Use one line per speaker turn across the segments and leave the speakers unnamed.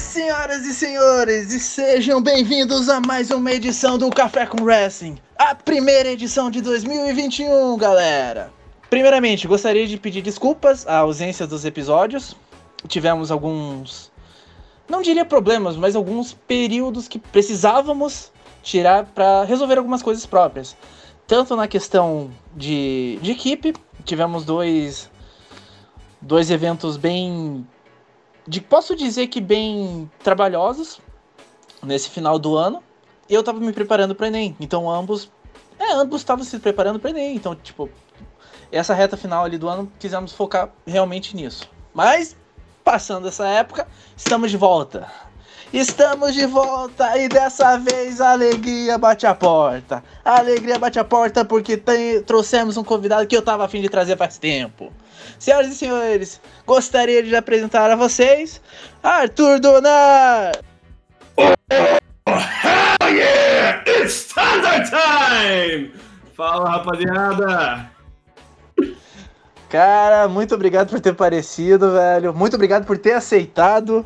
senhoras e senhores, e sejam bem-vindos a mais uma edição do Café com Wrestling, a primeira edição de 2021, galera. Primeiramente, gostaria de pedir desculpas à ausência dos episódios. Tivemos alguns, não diria problemas, mas alguns períodos que precisávamos tirar para resolver algumas coisas próprias. Tanto na questão de, de equipe, tivemos dois, dois eventos bem de, posso dizer que bem trabalhosos nesse final do ano. Eu tava me preparando para Enem. Então ambos. É, ambos estavam se preparando para Enem. Então, tipo, essa reta final ali do ano, quisemos focar realmente nisso. Mas, passando essa época, estamos de volta. Estamos de volta e dessa vez a alegria bate a porta. A alegria bate a porta porque tem, trouxemos um convidado que eu tava afim de trazer faz tempo. Senhoras e senhores, gostaria de apresentar a vocês Arthur Donar.
Oh, hell yeah! It's Thunder Time! Fala, rapaziada!
Cara, muito obrigado por ter aparecido, velho. Muito obrigado por ter aceitado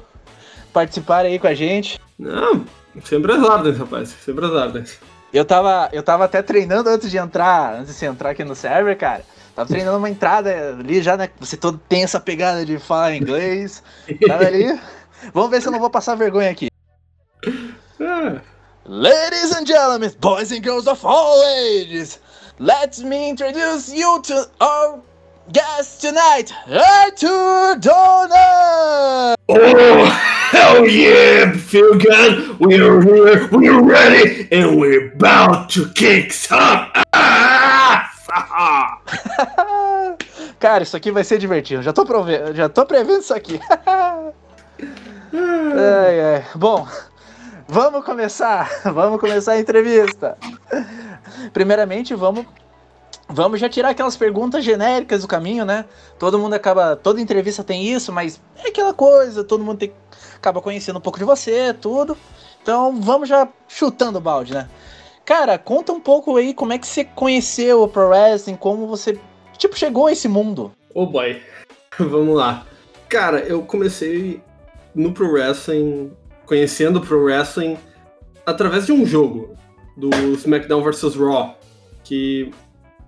participar aí com a gente.
Não, sempre as ordens, rapaz. Sempre as ordens.
Eu tava, eu tava até treinando antes de entrar, antes de entrar aqui no server, cara. Tava treinando uma entrada ali já, né? Você todo tem essa pegada de falar inglês. Tava ali. Vamos ver se eu não vou passar vergonha aqui. Ah. Ladies and gentlemen, boys and girls of all ages, let me introduce you to our guest tonight, Arthur Donner!
Oh, hell yeah, feel good. We're here, we're ready, and we're about to kick some ass!
Cara, isso aqui vai ser divertido. Já tô, prove... Já tô prevendo isso aqui. ai, ai. Bom, vamos começar. Vamos começar a entrevista. Primeiramente, vamos Vamos já tirar aquelas perguntas genéricas do caminho, né? Todo mundo acaba. Toda entrevista tem isso, mas é aquela coisa, todo mundo tem, acaba conhecendo um pouco de você, tudo. Então vamos já chutando o balde, né? Cara, conta um pouco aí como é que você conheceu o Pro Wrestling, como você, tipo, chegou a esse mundo.
Oh boy, vamos lá. Cara, eu comecei no Pro Wrestling, conhecendo o Pro Wrestling através de um jogo, do SmackDown vs Raw, que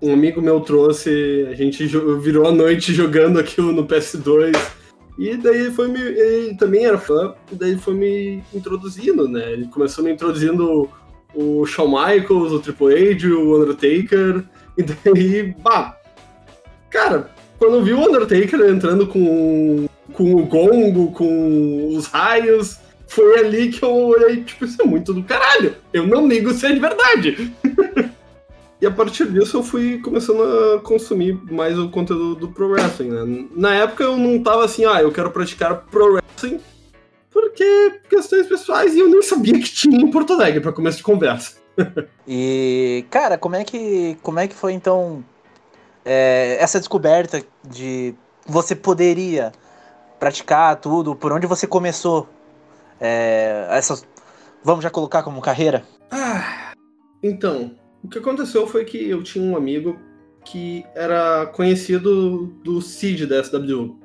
um amigo meu trouxe, a gente virou a noite jogando aquilo no PS2. E daí foi me. Ele também era fã, e daí foi me introduzindo, né? Ele começou me introduzindo o Shawn Michaels, o Triple H, o Undertaker, e daí, bah. Cara, quando eu vi o Undertaker entrando com, com o gongo, com os raios, foi ali que eu olhei, tipo, isso é muito do caralho. Eu não ligo se é de verdade. E a partir disso eu fui começando a consumir mais o conteúdo do Pro Wrestling, né? Na época eu não tava assim, ah, eu quero praticar Pro Wrestling porque questões pessoais e eu nem sabia que tinha em Porto Alegre para começo de conversa.
e, cara, como é que, como é que foi então é, essa descoberta de você poderia praticar tudo, por onde você começou é, essas, vamos já colocar como carreira?
Ah, então, o que aconteceu foi que eu tinha um amigo que era conhecido do Cid da SW.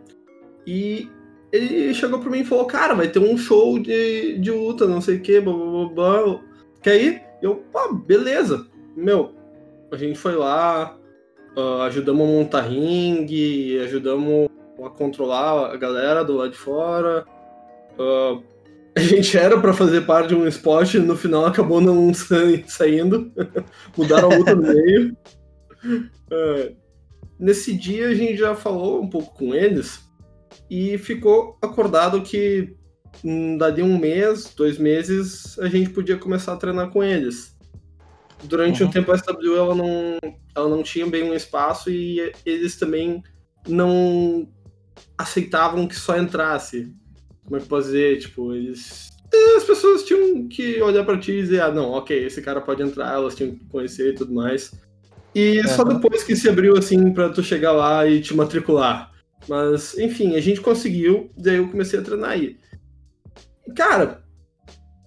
E ele chegou pra mim e falou: Cara, vai ter um show de, de luta, não sei o que, blá, blá, blá. Quer ir? Eu, ah, beleza. Meu, a gente foi lá, uh, ajudamos a montar ringue, ajudamos a controlar a galera do lado de fora. Uh, a gente era para fazer parte de um esporte no final acabou não saindo. Mudaram a luta no meio. Uh, nesse dia a gente já falou um pouco com eles e ficou acordado que hum, dali um mês, dois meses, a gente podia começar a treinar com eles. Durante uhum. um tempo a SW ela não, ela não tinha bem um espaço e eles também não aceitavam que só entrasse como é que posso dizer? Tipo, eles. As pessoas tinham que olhar pra ti e dizer, ah, não, ok, esse cara pode entrar, elas tinham que conhecer e tudo mais. E uhum. só depois que se abriu assim pra tu chegar lá e te matricular. Mas, enfim, a gente conseguiu, daí eu comecei a treinar aí. Cara,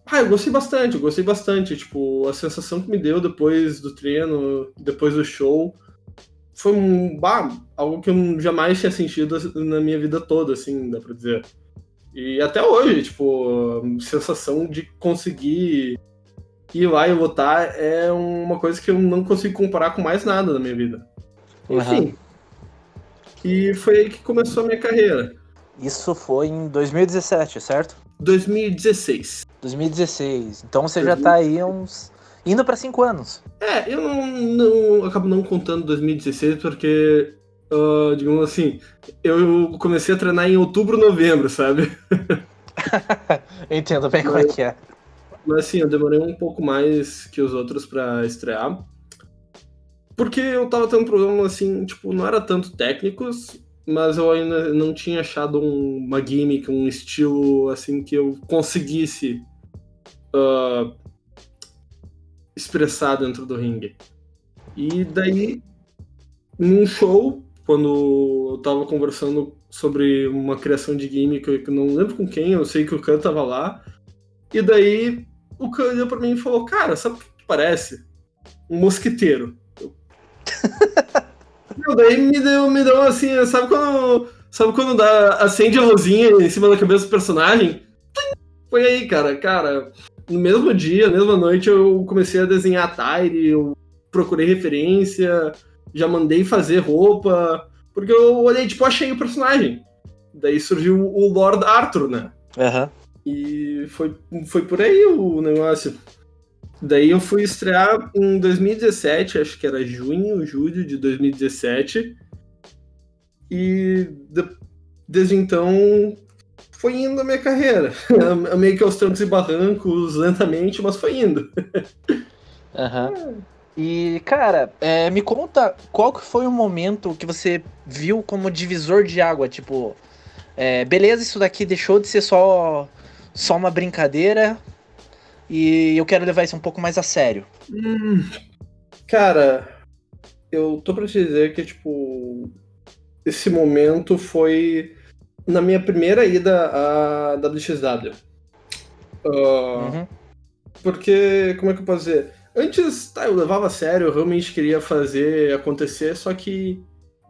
ah, eu gostei bastante, eu gostei bastante. Tipo, a sensação que me deu depois do treino, depois do show, foi um, bah, algo que eu jamais tinha sentido na minha vida toda, assim, dá pra dizer. E até hoje, tipo, sensação de conseguir ir lá e lutar é uma coisa que eu não consigo comparar com mais nada na minha vida. Enfim. Uhum. E foi aí que começou a minha carreira.
Isso foi em 2017, certo?
2016.
2016. Então você 2016. já tá aí uns. indo para cinco anos.
É, eu não, não acabo não contando 2016 porque, uh, digamos assim, eu comecei a treinar em outubro, novembro, sabe?
Entendo bem mas, como é que é.
Mas assim, eu demorei um pouco mais que os outros para estrear. Porque eu tava tendo um problema assim, tipo, não era tanto técnicos, mas eu ainda não tinha achado um, uma gimmick, um estilo assim que eu conseguisse uh, expressar dentro do ringue. E daí, num show, quando eu tava conversando sobre uma criação de gimmick, eu não lembro com quem, eu sei que o Khan tava lá, e daí o Khan olhou pra mim e falou, cara, sabe o que parece? Um mosquiteiro. Daí me deu, me deu assim, sabe quando. Sabe quando dá, acende a luzinha em cima da cabeça do personagem? Foi aí, cara. Cara, no mesmo dia, na mesma noite, eu comecei a desenhar tire, eu procurei referência, já mandei fazer roupa, porque eu olhei, tipo, achei o personagem. Daí surgiu o Lord Arthur, né?
Uhum.
E foi, foi por aí o negócio. Daí eu fui estrear em 2017, acho que era junho, julho de 2017. E de, desde então foi indo a minha carreira. Meio que aos trancos e barrancos, lentamente, mas foi indo.
Aham. Uhum. E, cara, é, me conta qual que foi o momento que você viu como divisor de água, tipo, é, beleza, isso daqui deixou de ser só, só uma brincadeira e eu quero levar isso um pouco mais a sério.
Hum, cara, eu tô pra te dizer que, tipo, esse momento foi na minha primeira ida à WXW. Uh, uhum. Porque, como é que eu posso dizer? Antes, tá, eu levava a sério, eu realmente queria fazer acontecer, só que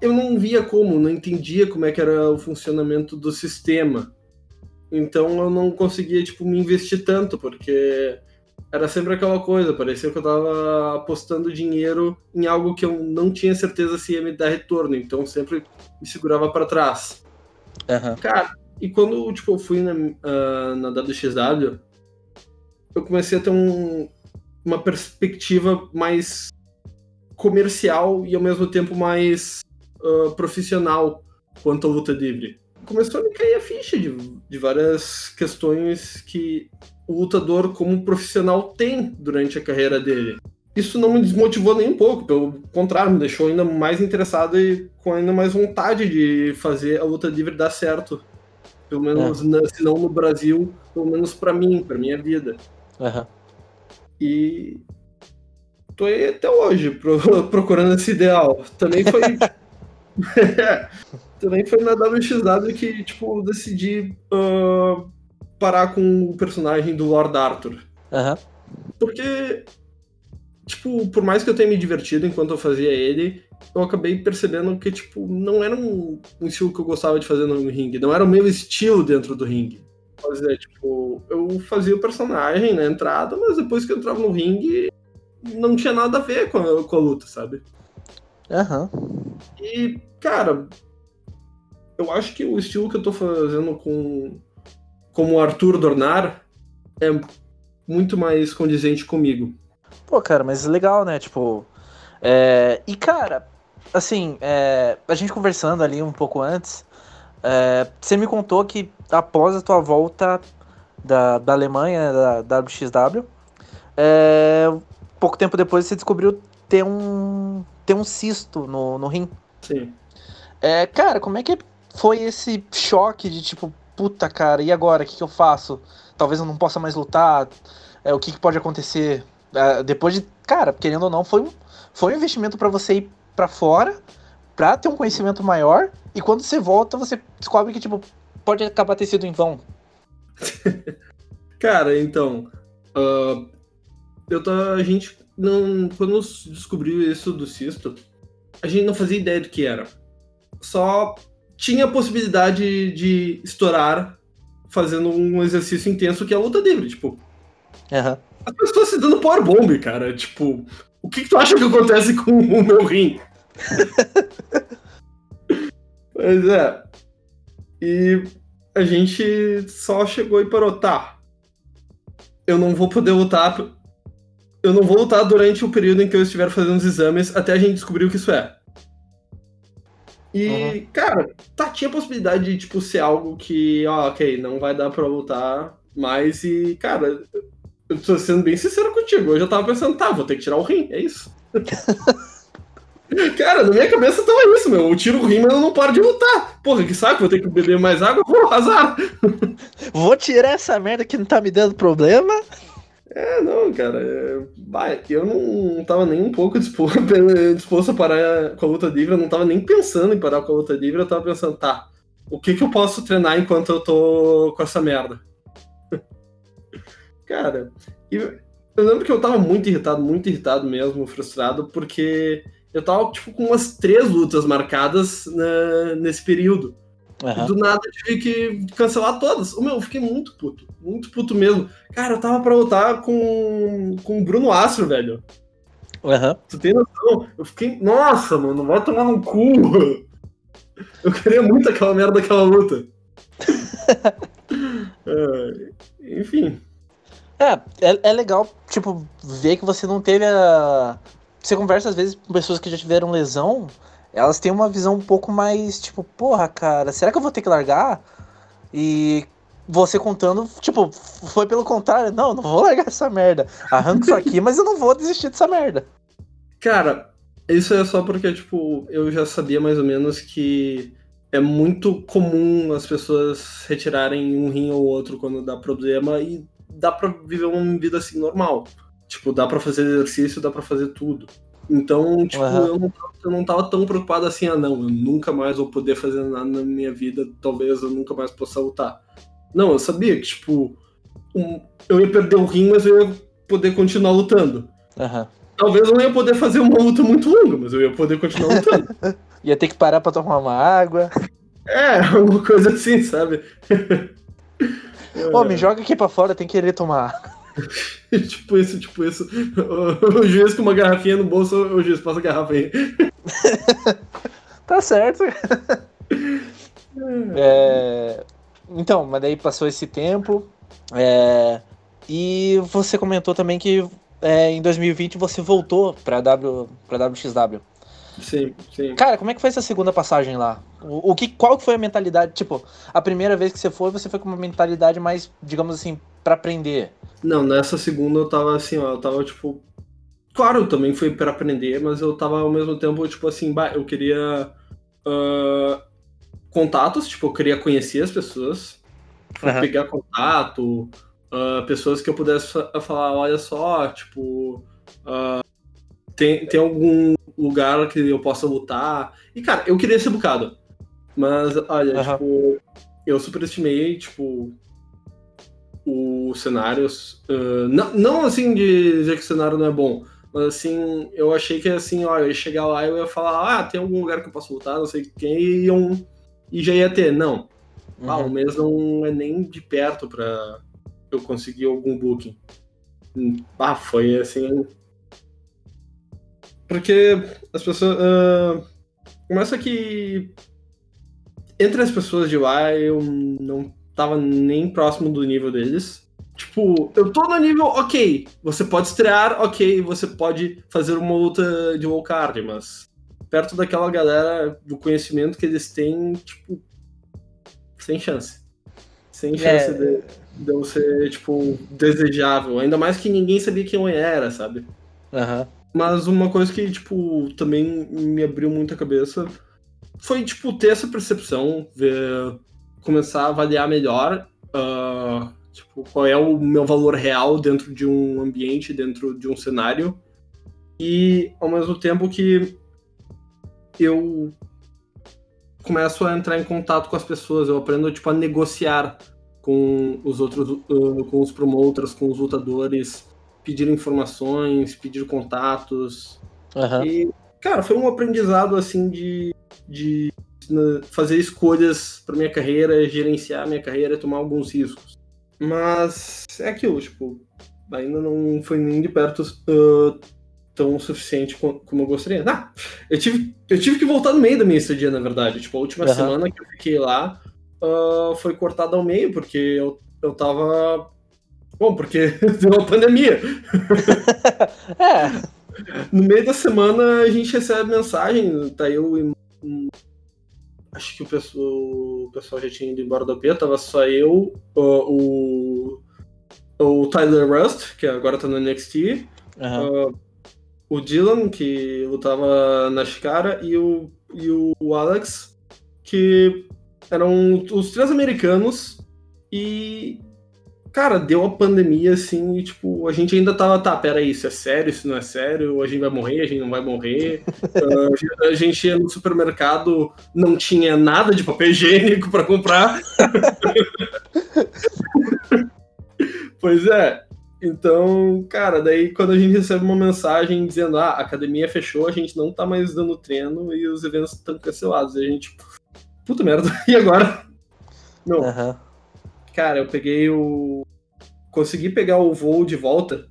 eu não via como, não entendia como é que era o funcionamento do sistema. Então eu não conseguia, tipo, me investir tanto, porque era sempre aquela coisa, parecia que eu tava apostando dinheiro em algo que eu não tinha certeza se ia me dar retorno, então sempre me segurava para trás.
Uhum.
Cara, e quando, tipo, eu fui na, uh, na WXW, eu comecei a ter um, uma perspectiva mais comercial e ao mesmo tempo mais uh, profissional quanto à luta livre começou a me cair a ficha de, de várias questões que o lutador, como profissional, tem durante a carreira dele. Isso não me desmotivou nem um pouco, pelo contrário, me deixou ainda mais interessado e com ainda mais vontade de fazer a luta livre dar certo. Pelo menos, é. se não no Brasil, pelo menos para mim, para minha vida.
Uhum.
E tô aí até hoje procurando esse ideal. Também foi. também foi na WXW que, tipo, decidi uh, parar com o personagem do Lord Arthur.
Uhum.
Porque, tipo, por mais que eu tenha me divertido enquanto eu fazia ele, eu acabei percebendo que, tipo, não era um, um estilo que eu gostava de fazer no ringue. Não era o meu estilo dentro do ringue. Quer dizer, tipo, eu fazia o personagem na entrada, mas depois que eu entrava no ringue, não tinha nada a ver com a, com a luta, sabe?
Aham.
Uhum. E, cara, eu acho que o estilo que eu tô fazendo com como Arthur Dornar é muito mais condizente comigo.
Pô, cara, mas legal, né? Tipo. É... E, cara, assim, é... a gente conversando ali um pouco antes, é... você me contou que após a tua volta da, da Alemanha, da WXW, é... pouco tempo depois você descobriu ter um, ter um cisto no, no rim.
Sim.
É, cara, como é que foi esse choque de tipo, puta cara, e agora? O que, que eu faço? Talvez eu não possa mais lutar. É, o que, que pode acontecer? É, depois de. Cara, querendo ou não, foi um, foi um investimento para você ir para fora, pra ter um conhecimento maior, e quando você volta, você descobre que, tipo, pode acabar ter sido em vão.
cara, então. Uh, eu tô, a gente não. Quando descobriu isso do cisto, a gente não fazia ideia do que era. Só tinha a possibilidade de estourar fazendo um exercício intenso que é a luta livre, tipo.
Aham.
As pessoas se dando powerbomb, cara. Tipo, o que, que tu acha que acontece com o meu rim? Mas é. E a gente só chegou e parou, tá. Eu não vou poder lutar. Eu não vou lutar durante o período em que eu estiver fazendo os exames até a gente descobrir o que isso é. E,
Uhum.
cara, tá, tinha a possibilidade de, tipo, ser algo que, ó, ok, não vai dar pra lutar mais e, cara, eu tô sendo bem sincero contigo. Eu já tava pensando, tá, vou ter que tirar o rim, é isso. cara, na minha cabeça tava isso, meu. Eu tiro o rim, mas eu não paro de lutar. Porra, que saco, vou ter que beber mais água, vou azar.
Vou tirar essa merda que não tá me dando problema.
É, não, cara. é, eu não tava nem um pouco disposto, disposto a parar com a luta livre, eu não tava nem pensando em parar com a luta livre, eu tava pensando, tá, o que que eu posso treinar enquanto eu tô com essa merda? Cara, eu lembro que eu tava muito irritado, muito irritado mesmo, frustrado, porque eu tava, tipo, com umas três lutas marcadas na- nesse período. E
Aham.
do nada eu tive que cancelar todas. O meu, eu fiquei muito puto. Muito puto mesmo. Cara, eu tava pra lutar com, com o Bruno Astro, velho.
Aham.
Tu tem noção? Eu fiquei. Nossa, mano, vai tomar no cu. Eu queria muito aquela merda daquela luta. É, enfim.
É, é, é legal, tipo, ver que você não teve a. Você conversa às vezes com pessoas que já tiveram lesão, elas têm uma visão um pouco mais, tipo, porra, cara, será que eu vou ter que largar? E você contando, tipo, foi pelo contrário, não, não vou largar essa merda. Arranco isso aqui, mas eu não vou desistir dessa merda.
Cara, isso é só porque, tipo, eu já sabia mais ou menos que é muito comum as pessoas retirarem um rim ou outro quando dá problema e dá pra viver uma vida assim normal. Tipo, dá pra fazer exercício, dá pra fazer tudo. Então, tipo,
Aham.
eu, não, eu não tava tão preocupado assim, ah, não, eu nunca mais vou poder fazer nada na minha vida, talvez eu nunca mais possa lutar. Não, eu sabia que, tipo, um- eu ia perder o rim, mas eu ia poder continuar lutando.
Aham.
Talvez eu não ia poder fazer uma luta muito longa, mas eu ia poder continuar lutando.
Ia ter que parar pra tomar uma água.
é, uma coisa assim, sabe?
Pô, me joga aqui pra fora, tem que querer tomar.
tipo isso, tipo isso. O, o juiz com uma garrafinha no bolso, o juiz passa a garrafa aí.
Tá certo. É, Então, mas daí passou esse tempo. é, E você comentou também que é, em 2020 você voltou pra, w... pra WXW.
Sim, sim.
Cara, como é que foi essa segunda passagem lá? O, o que, qual que foi a mentalidade? Tipo, a primeira vez que você foi, você foi com uma mentalidade mais, digamos assim, pra aprender.
Não, nessa segunda eu tava assim, ó, eu tava tipo. Claro, eu também fui pra aprender, mas eu tava ao mesmo tempo, tipo assim, bah, eu queria. ah, contatos, tipo, eu queria conhecer as pessoas,
Aham.
pegar contato, ah, pessoas que eu pudesse fa- falar, olha só, tipo, ah, tem, tem algum lugar que eu possa lutar. E, cara, eu queria ser bocado. Mas, olha,
Aham.
tipo, eu superestimei, tipo, o cenário. ah, não, não assim de dizer que o cenário não é bom. Mas assim, eu achei que assim, ó, eu ia chegar lá e eu ia falar, ah, tem algum lugar que eu posso lutar, não sei quem, e, iam- e já ia ter. Não, ah,
Uhum.
o mês não é nem de perto pra eu conseguir algum booking. Hum, Ah, foi assim. Porque as pessoas. ah, começa que. Entre as pessoas de lá, eu não tava nem próximo do nível deles. Tipo, eu tô no nível, ok, você pode estrear, ok, você pode fazer uma luta de wildcard, mas perto daquela galera, do conhecimento que eles têm, tipo, sem chance. Sem chance
É.
de, de eu ser, tipo, desejável. Ainda mais que ninguém sabia quem eu era, sabe?
Aham.
Mas uma coisa que, tipo, também me abriu muito a cabeça foi, tipo, ter essa percepção, ver, começar a avaliar melhor, ah, tipo, qual é o meu valor real dentro de um ambiente, dentro de um cenário. E, ao mesmo tempo que eu começo a entrar em contato com as pessoas, eu aprendo, tipo, a negociar com os outros, ah, com os promoters, com os lutadores, pedir informações, pedir contatos.
Aham.
E, cara, foi um aprendizado assim de, de fazer escolhas para minha carreira, gerenciar minha carreira, tomar alguns riscos. Mas é aquilo, tipo, ainda não foi nem de perto uh, tão suficiente como eu gostaria. Ah, eu tive, eu tive que voltar no meio da minha estadia, na verdade. Tipo, a última uhum. semana que eu fiquei lá uh, foi cortada ao meio, porque eu, eu tava. Bom, porque deu uma pandemia. é. No meio da semana a gente recebe mensagem, tá eu e. Acho que o pessoal, o pessoal já tinha ido embora da P, tava só eu, o, o Tyler Rust, que agora tá no NXT, uhum. uh, o Dylan, que lutava na Shikara, e o, e o Alex, que eram os três americanos, e cara, deu a pandemia assim, e tipo, a gente ainda tava, tá, peraí, isso é sério, isso não é sério, a gente vai morrer, a gente não vai morrer. uh, a gente ia no supermercado, não tinha nada de papel higiênico para comprar. pois é. Então, cara, daí quando a gente recebe uma mensagem dizendo, ah, a academia fechou, a gente não tá mais dando treino e os eventos estão cancelados. E a gente, puta merda, e agora? Não. Uhum. Cara, eu peguei o. Consegui pegar o voo de volta.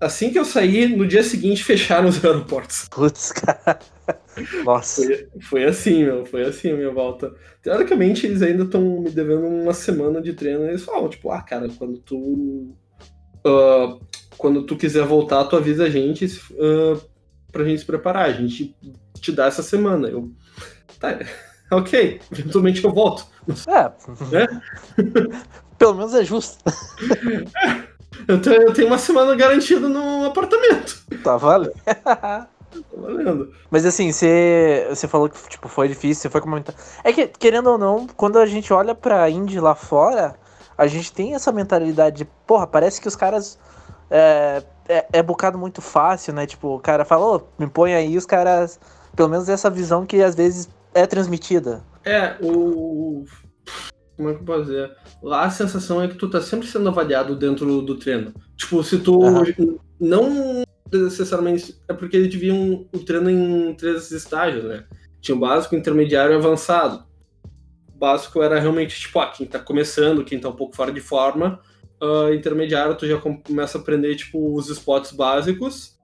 Assim que eu saí, no dia seguinte fecharam os aeroportos.
Putz, cara. Nossa.
Foi, foi, assim, meu. Foi assim a minha volta. Teoricamente, eles ainda estão me devendo uma semana de treino. Eles falam, tipo, ah, cara, quando tu. Uh, quando tu quiser voltar, tu avisa a gente uh, pra gente se preparar. A gente te dá essa semana. Eu. Tá, ok, eventualmente eu volto.
É. é? Pelo menos é justo.
É. Eu, tenho, eu tenho uma semana garantida no apartamento.
Tá valendo. tá valendo. Mas assim, você, você falou que tipo, foi difícil, você foi comentar. É que, querendo ou não, quando a gente olha pra Indy lá fora, a gente tem essa mentalidade de, porra, parece que os caras. É, é, é bocado muito fácil, né? Tipo, o cara fala, oh, me põe aí, os caras. Pelo menos essa visão que às vezes é transmitida.
É, o. Como é que eu posso dizer? Lá a sensação é que tu tá sempre sendo avaliado dentro do treino. Tipo, se tu uhum. não necessariamente. É porque eles dividiam o treino em três estágios, né? Tinha o básico, intermediário e avançado. O básico era realmente, tipo, ah, quem tá começando, quem tá um pouco fora de forma. Uh, intermediário, tu já começa a aprender, tipo, os spots básicos.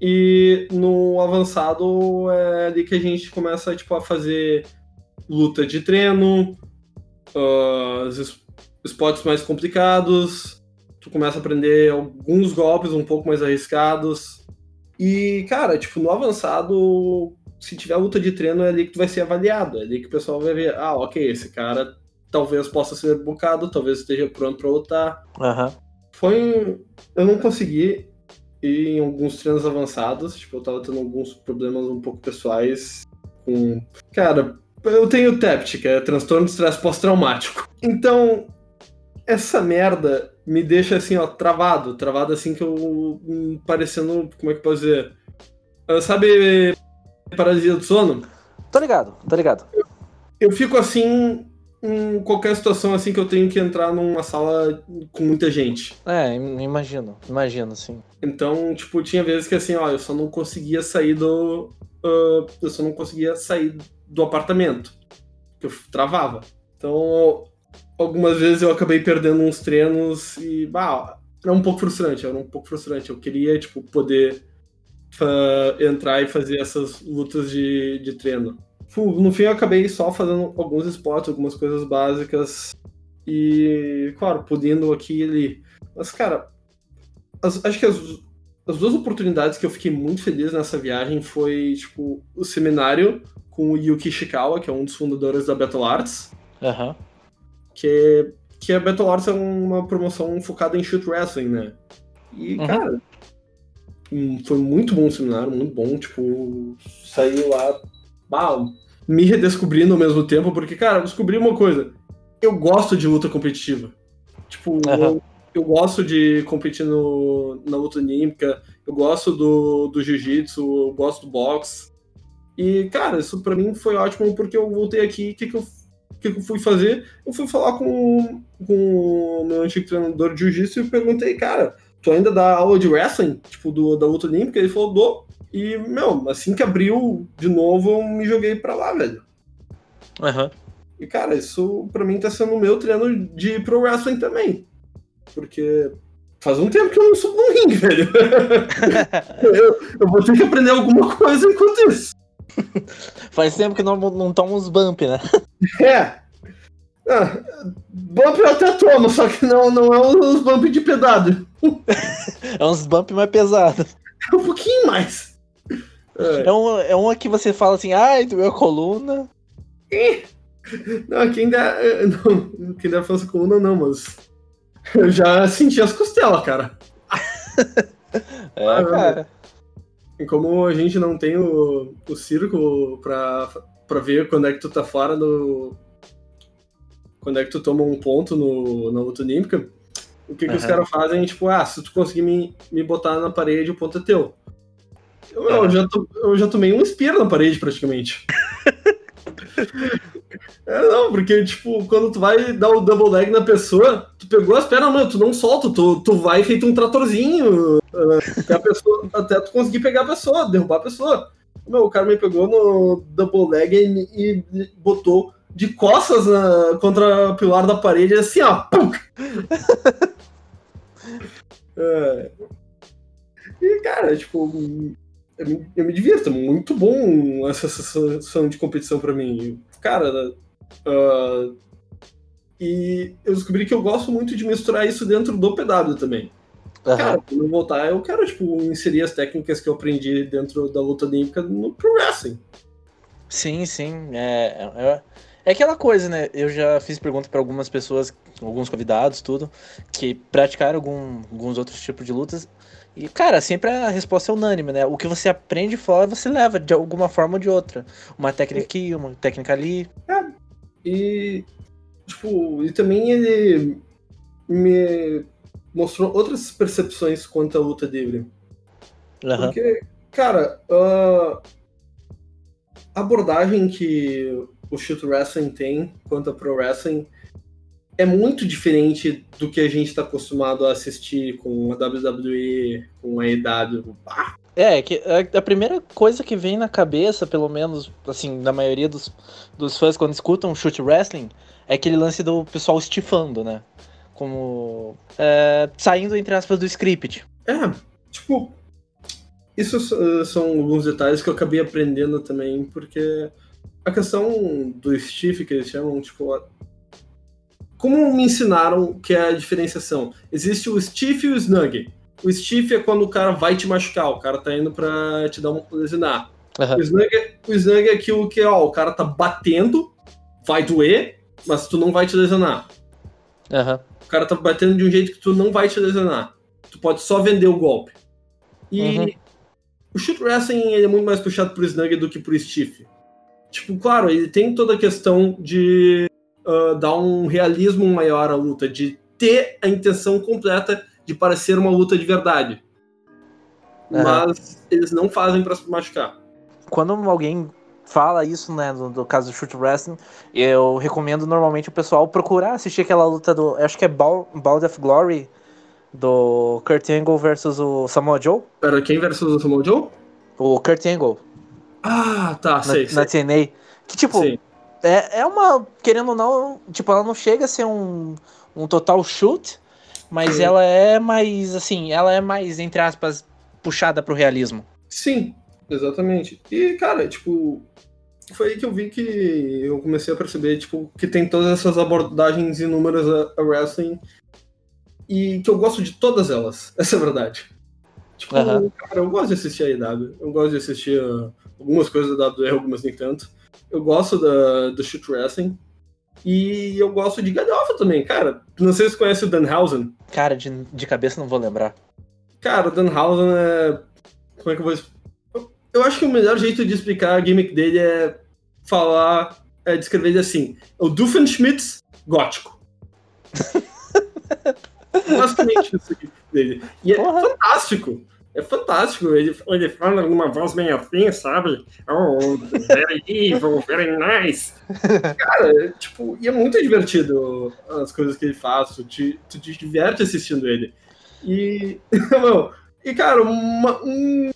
E no avançado é ali que a gente começa tipo, a fazer luta de treino, uh, os spots mais complicados, tu começa a aprender alguns golpes um pouco mais arriscados. E, cara, tipo, no avançado, se tiver luta de treino, é ali que tu vai ser avaliado. É ali que o pessoal vai ver, ah, ok, esse cara talvez possa ser bocado, talvez esteja pronto pra lutar.
Uhum.
Foi. Eu não consegui e em alguns treinos avançados, tipo, eu tava tendo alguns problemas um pouco pessoais com. Cara, eu tenho TEPT, que é transtorno de estresse pós-traumático. Então, essa merda me deixa assim, ó, travado. Travado assim que eu. Hum, parecendo. Como é que eu posso dizer? Ah, sabe paralisia do sono?
Tô ligado, tô ligado.
Eu, eu fico assim em qualquer situação assim que eu tenho que entrar numa sala com muita gente.
É, imagino, imagino, sim.
Então, tipo, tinha vezes que assim, ó, eu só não conseguia sair do. Uh, eu só não conseguia sair do apartamento. Que eu travava. Então, algumas vezes eu acabei perdendo uns treinos e, bah, era um pouco frustrante, era um pouco frustrante. Eu queria, tipo, poder uh, entrar e fazer essas lutas de, de treino. No fim, eu acabei só fazendo alguns spots, algumas coisas básicas. E, claro, podendo aqui e ali. Mas, cara, as, acho que as, as duas oportunidades que eu fiquei muito feliz nessa viagem foi, tipo, o seminário com o Yuki Ishikawa, que é um dos fundadores da Battle Arts.
Uhum.
Que, que a Battle Arts é uma promoção focada em shoot wrestling, né? E, uhum. cara, foi muito bom o seminário, muito bom. Tipo, saiu lá bah, me redescobrindo ao mesmo tempo, porque, cara, eu descobri uma coisa. Eu gosto de luta competitiva. Tipo, uhum. eu, eu, gosto de competir no, na luta olímpica, eu gosto do, do jiu-jitsu, eu gosto do boxe. E, cara, isso pra mim foi ótimo porque eu voltei aqui, o que, que, eu, que, que eu fui fazer? Eu fui falar com, com o meu antigo treinador de jiu-jitsu e perguntei, cara, tu ainda dá aula de wrestling, tipo, do, da luta olímpica? Ele falou, dou. E, meu, assim que abriu de novo, eu me joguei pra lá, velho.
Uhum.
E, cara, isso pra mim tá sendo o meu treino de pro wrestling também. Porque faz um tempo que eu não subo no ringue, velho. eu, eu, vou ter que aprender alguma coisa enquanto isso.
faz tempo que não, não toma uns bump, né?
É. Ah, bump eu até tomo, só que não, não é uns bump de pedado.
é uns bump mais pesados.
É um pouquinho mais.
É, é, um, é uma que você fala assim, ai, doeu a coluna.
Não, quem dá. Não, quem dá força coluna não, mas. Eu já senti as costelas, cara.
é, ah, cara.
E como a gente não tem o, o círculo pra, pra ver quando é que tu tá fora do. Quando é que tu toma um ponto no, na luta olímpica, o que, que uhum. os caras fazem? Tipo, ah, se tu conseguir me, me botar na parede, o ponto é teu. Eu, uhum. eu, já, to, eu já tomei um espirro na parede, praticamente. É, não, porque, tipo, quando tu vai dar o double leg na pessoa, tu pegou as pernas, não, tu não solta, tu, tu vai feito um tratorzinho até, a pessoa, até tu conseguir pegar a pessoa, derrubar a pessoa. Meu, o cara me pegou no double leg e, e botou de costas na, contra o pilar da parede, assim, ó, é. E, cara, tipo, eu me, eu me divirto, muito bom essa sensação de competição para mim. Cara, uh, e eu descobri que eu gosto muito de misturar isso dentro do PW também. Uhum. Cara, quando eu voltar, eu quero, tipo, inserir as técnicas que eu aprendi dentro da luta olímpica no Pro Wrestling.
Sim, sim. É, é, é aquela coisa, né? Eu já fiz pergunta para algumas pessoas, alguns convidados, tudo, que praticaram algum, alguns outros tipos de lutas. E, cara, sempre a resposta é unânime, né? O que você aprende fora, você leva de alguma forma ou de outra. Uma técnica aqui, uma técnica ali.
É. E, tipo, e também ele me mostrou outras percepções quanto à luta livre. Uhum. Porque, cara, a abordagem que o Shoot Wrestling tem quanto a Pro Wrestling é muito diferente do que a gente está acostumado a assistir com a WWE, com a EW. Ah.
É, que a, primeira coisa que vem na cabeça, pelo menos, assim, da maioria dos, dos fãs quando escutam shoot wrestling, é aquele lance do pessoal estifando, né? Como. É, saindo, entre aspas, do script.
É, tipo. Isso são alguns detalhes que eu acabei aprendendo também, porque a questão do stiff, que eles chamam, tipo, como me ensinaram que é a diferenciação? Existe o stiff e o snug. O stiff é quando o cara vai te machucar, o cara tá indo pra te dar um lesionar. Uhum. O, snug é, o snug é aquilo que, ó, o cara tá batendo, vai doer, mas tu não vai te lesionar.
Uhum.
O cara tá batendo de um jeito que tu não vai te lesionar. Tu pode só vender o golpe. E uhum. o shoot wrestling é muito mais puxado pro snug do que pro stiff. Tipo, claro, ele tem toda a questão de uh, dar um realismo maior à luta, de ter a intenção completa de parecer uma luta de verdade. É. Mas eles não fazem para se machucar.
Quando alguém fala isso, né, no, no, caso do Shoot Wrestling, eu recomendo normalmente o pessoal procurar assistir aquela luta do, acho que é Ball, Ball of Glory, do Kurt Angle versus o Samoa Joe.
Pera, quem versus o Samoa Joe?
O Kurt Angle.
Ah, tá, sei,
na, sei. Na TNA. Que, tipo, Sim. É, é uma, querendo ou não, tipo, ela não chega a ser um, um total shoot, mas Sim. ela é mais, assim, ela é mais, entre aspas, puxada pro realismo.
Sim, exatamente. E, cara, tipo, foi aí que eu vi que eu comecei a perceber, tipo, que tem todas essas abordagens inúmeras a, wrestling e que eu gosto de todas elas, essa é a verdade. Tipo, uhum. cara, eu gosto de assistir a IW, eu gosto de assistir uh, algumas coisas da WWE, algumas nem tanto eu gosto da, do shoot wrestling. E eu gosto de galhofa também, cara. Não sei se você conhece o Danhausen.
Cara, de, de cabeça não vou lembrar.
Cara, o Danhausen é. Como é que eu vou. Eu acho que o melhor jeito de explicar a gimmick dele é falar. É descrever ele assim: é o Doofenshmirtz gótico. Basicamente isso aqui dele. E é Porra. fantástico é fantástico. Ele, ele fala numa voz meio assim, sabe? Oh, very evil, very nice. Cara, tipo, e é muito divertido as coisas que ele faz. Tu te, tu te diverte assistindo ele. E, meu, e cara, uma, um,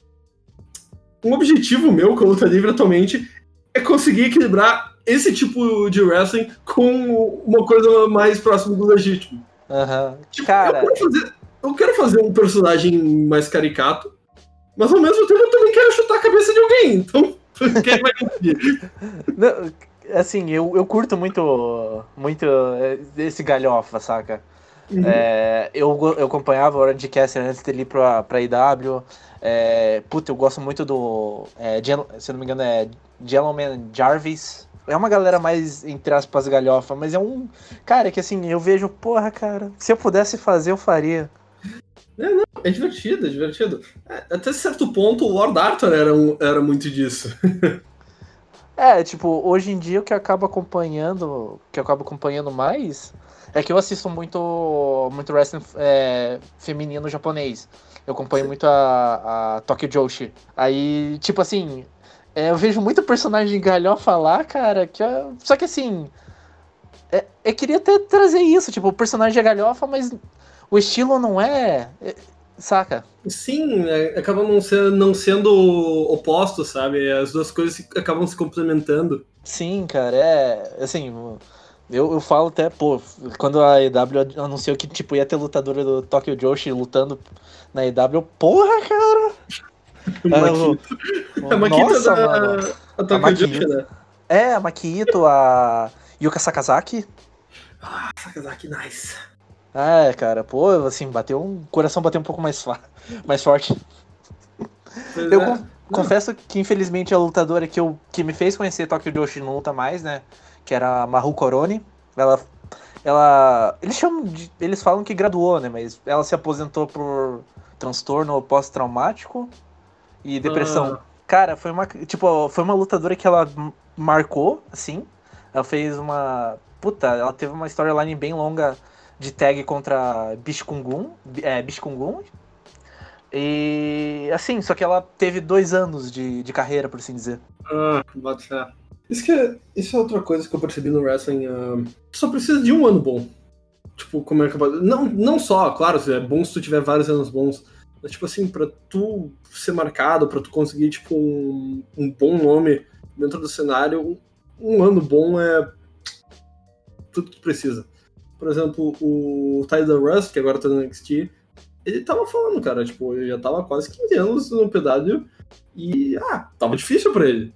um objetivo meu com a luta livre atualmente é conseguir equilibrar esse tipo de wrestling com uma coisa mais próxima do legítimo.
Aham.
Tipo,
Cara,
eu, quero fazer, eu quero fazer um personagem mais caricato, mas ao mesmo tempo eu também quero chutar a cabeça de alguém. Então, quem vai conseguir?
Não, assim, eu, eu curto muito, muito é, esse galhofa, saca?
Uhum.
É, eu, eu acompanhava o Orange Cassidy antes dele ir pra, pra IW. É, puta, eu gosto muito do. É, se não me engano, é Gentleman Jarvis. É uma galera mais, entre aspas, galhofa, mas é um. Cara, que assim, eu vejo, porra, cara, se eu pudesse fazer, eu faria.
É divertido, é divertido. É, até certo ponto, o Lord Arthur era, um- era muito disso.
É, tipo, hoje em dia o que eu acabo acompanhando, que eu acabo acompanhando mais, é que eu assisto muito, muito wrestling é, feminino japonês. Eu acompanho muito a, a Tokyo Joshi. Aí, tipo assim, é, eu vejo muito personagem galhofa lá, cara, que é- só que assim, é, eu queria até trazer isso, tipo, o personagem é galhofa, mas o estilo não é, é, saca?
Sim, é, acaba não, ser, não sendo oposto, sabe? As duas coisas acabam se complementando.
Sim, cara, é. Assim, eu, eu falo até, pô, quando a EW anunciou que, tipo, ia ter lutadora do Tokyo Joshi lutando na EW, porra, cara!
A Makita da
mano.
a Tokyo. Joshi, né?
É, a Makito, a Yuka Sakazaki.
Ah, Sakazaki, nice.
É, cara, pô, assim, bateu um. O coração bateu um pouco mais, fa- mais forte.
Pois
Eu
é.
con- confesso que, infelizmente, a lutadora que, eu, que me fez conhecer Tokyo Joshi não luta mais, né? Que era a Maru Korone. Ela. Ela. Eles chamam de. Eles falam que graduou, né? Mas ela se aposentou por transtorno pós-traumático e depressão.
Ah.
Cara, foi uma. Tipo, foi uma lutadora que ela marcou, assim. Ela fez uma. Puta, ela teve uma storyline bem longa de tag contra Bishkungun. É, Bishkungun. E assim, só que ela teve dois anos de, de carreira, por assim dizer.
Ah, bota. Isso, que é, isso é outra coisa que eu percebi no wrestling. ah, só precisa de um ano bom. Tipo, como é que eu. Não, não só, claro, é bom se tu tiver vários anos bons. Mas, tipo assim, pra tu ser marcado, pra tu conseguir, tipo, um, um bom nome dentro do cenário, um, um ano bom é tudo que tu precisa. Por exemplo, o Tyler Rust, que agora tá no NXT, ele tava falando, cara, tipo, ele já tava quase 15 anos no PW e, ah, tava difícil pra ele.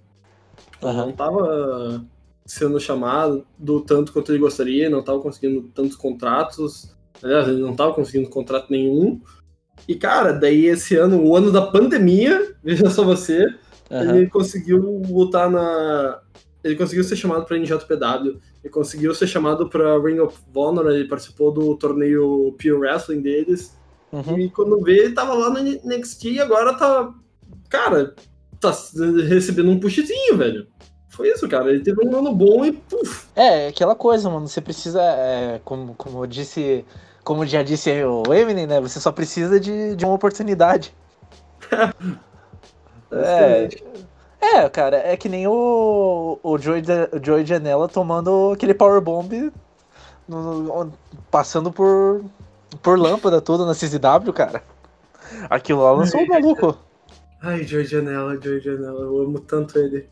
Não tava sendo chamado do tanto quanto ele gostaria, não tava conseguindo tantos contratos. Aliás, ele não tava conseguindo contrato nenhum. E, cara, daí esse ano, o ano da pandemia, veja só você,
Aham.
ele conseguiu lutar na. Ele conseguiu ser chamado pra NJPW, ele conseguiu ser chamado pra Ring of Honor, ele participou do torneio Pure Wrestling deles.
Uhum.
E quando vê, ele tava lá no NXT e agora tá. Cara, tá recebendo um pushzinho, velho. Foi isso, cara. Ele teve um ano bom e puf.
É, aquela coisa, mano. Você precisa, é, como, como eu disse, como já disse o Eminem, né? Você só precisa de, de uma oportunidade. É, é, cara, é que nem o, o Joey, Da- o Joey Janela tomando aquele powerbomb, passando por, por lâmpada toda na CZW, cara. Aquilo lá lançou o maluco.
Ai, Joey Janela, Joey Janela, eu amo tanto ele.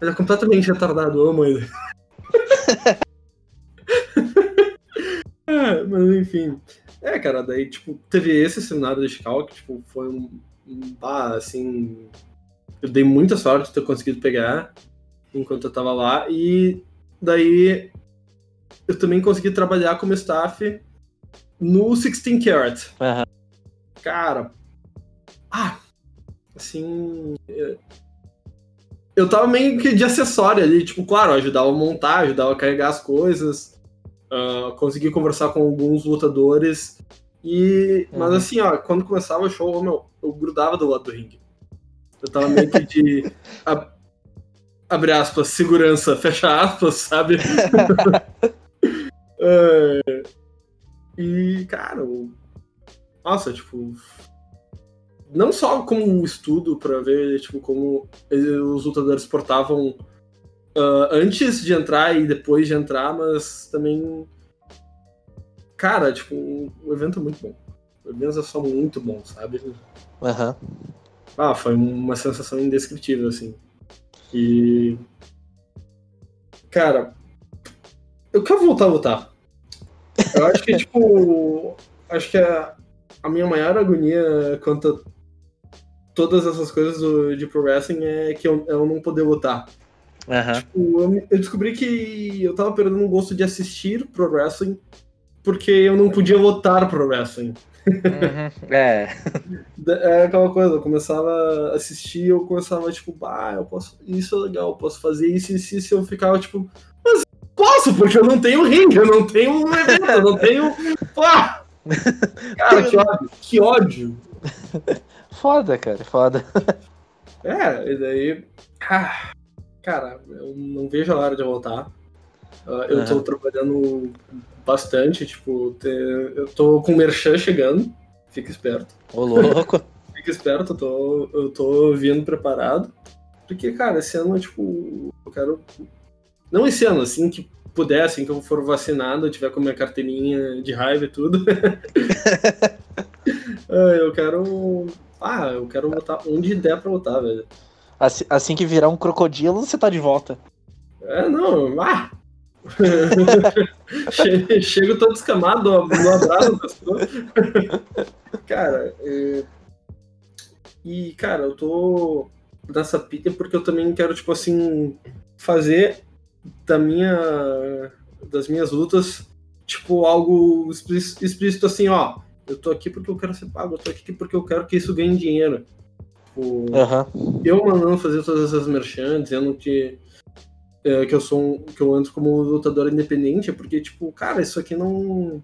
Ele é completamente retardado, eu amo ele. é, mas enfim. É, cara, daí, tipo, teve esse seminário de Chicago que, tipo, foi um. um ah, assim. Eu dei muita sorte de ter conseguido pegar enquanto eu tava lá. E daí eu também consegui trabalhar como staff no 16 Carat.
Aham.
Cara. Ah, assim. Eu tava meio que de acessório ali, tipo, claro, ajudava a montar, ajudava a carregar as coisas, ah, consegui conversar com alguns lutadores. E. Mas
Uhum.
assim, ó, quando começava o show, meu, eu grudava do lado do ringue. Eu tava meio que de. a- abre aspas, segurança, fecha aspas, sabe? É, e, cara, nossa, tipo. Não só como um estudo pra ver, tipo, como os lutadores portavam ah, antes de entrar e depois de entrar, mas também. Cara, tipo, o evento é muito bom. O evento é só muito bom, sabe?
Aham.
Ah, foi uma sensação indescritível, assim. E. Cara, eu quero voltar a lutar. Eu acho que, tipo. Acho que a, a minha maior agonia quanto a todas essas coisas do, de pro wrestling é que eu, eu não poder lutar.
Aham.
Tipo, eu, eu descobri que eu tava perdendo um gosto de assistir pro wrestling porque eu não podia lutar pro wrestling.
Uhum. É.
É aquela coisa, eu começava a assistir, eu começava, tipo, bah, eu posso. Isso é legal, eu posso fazer isso e isso, isso, eu ficava, tipo, mas posso, porque eu não tenho ringue, eu não tenho um evento, eu não tenho. Pá! Cara, que ódio, que ódio.
Foda, cara, foda.
É, e daí. ah, cara, eu não vejo a hora de voltar. Ah, eu tô
Aham.
trabalhando bastante, tipo, te- eu tô com o Merchan chegando, fica esperto.
Ô, louco.
Fica esperto, eu tô, eu tô vindo preparado. Porque, cara, esse ano, tipo, eu quero. Não esse ano, assim que puder, assim que eu for vacinado, eu tiver com a minha carteirinha de raiva e tudo. Ah, eu quero. Ah, eu quero lutar onde der pra lutar, velho.
Assim, assim que virar um crocodilo, você tá de volta.
É, não, ah! Che- Chego todo descamado no abraço das. Cara, é... e cara, eu tô nessa pilha porque eu também quero, tipo assim, fazer da minha das minhas lutas, tipo, algo explícito assim, ó. Eu tô aqui porque eu quero ser pago, eu tô aqui porque eu quero que isso ganhe dinheiro. Tipo,
Aham.
eu mandando fazer todas essas merchan, dizendo que, é, que eu sou um, que eu entro como lutador independente, porque, tipo, cara, isso aqui não.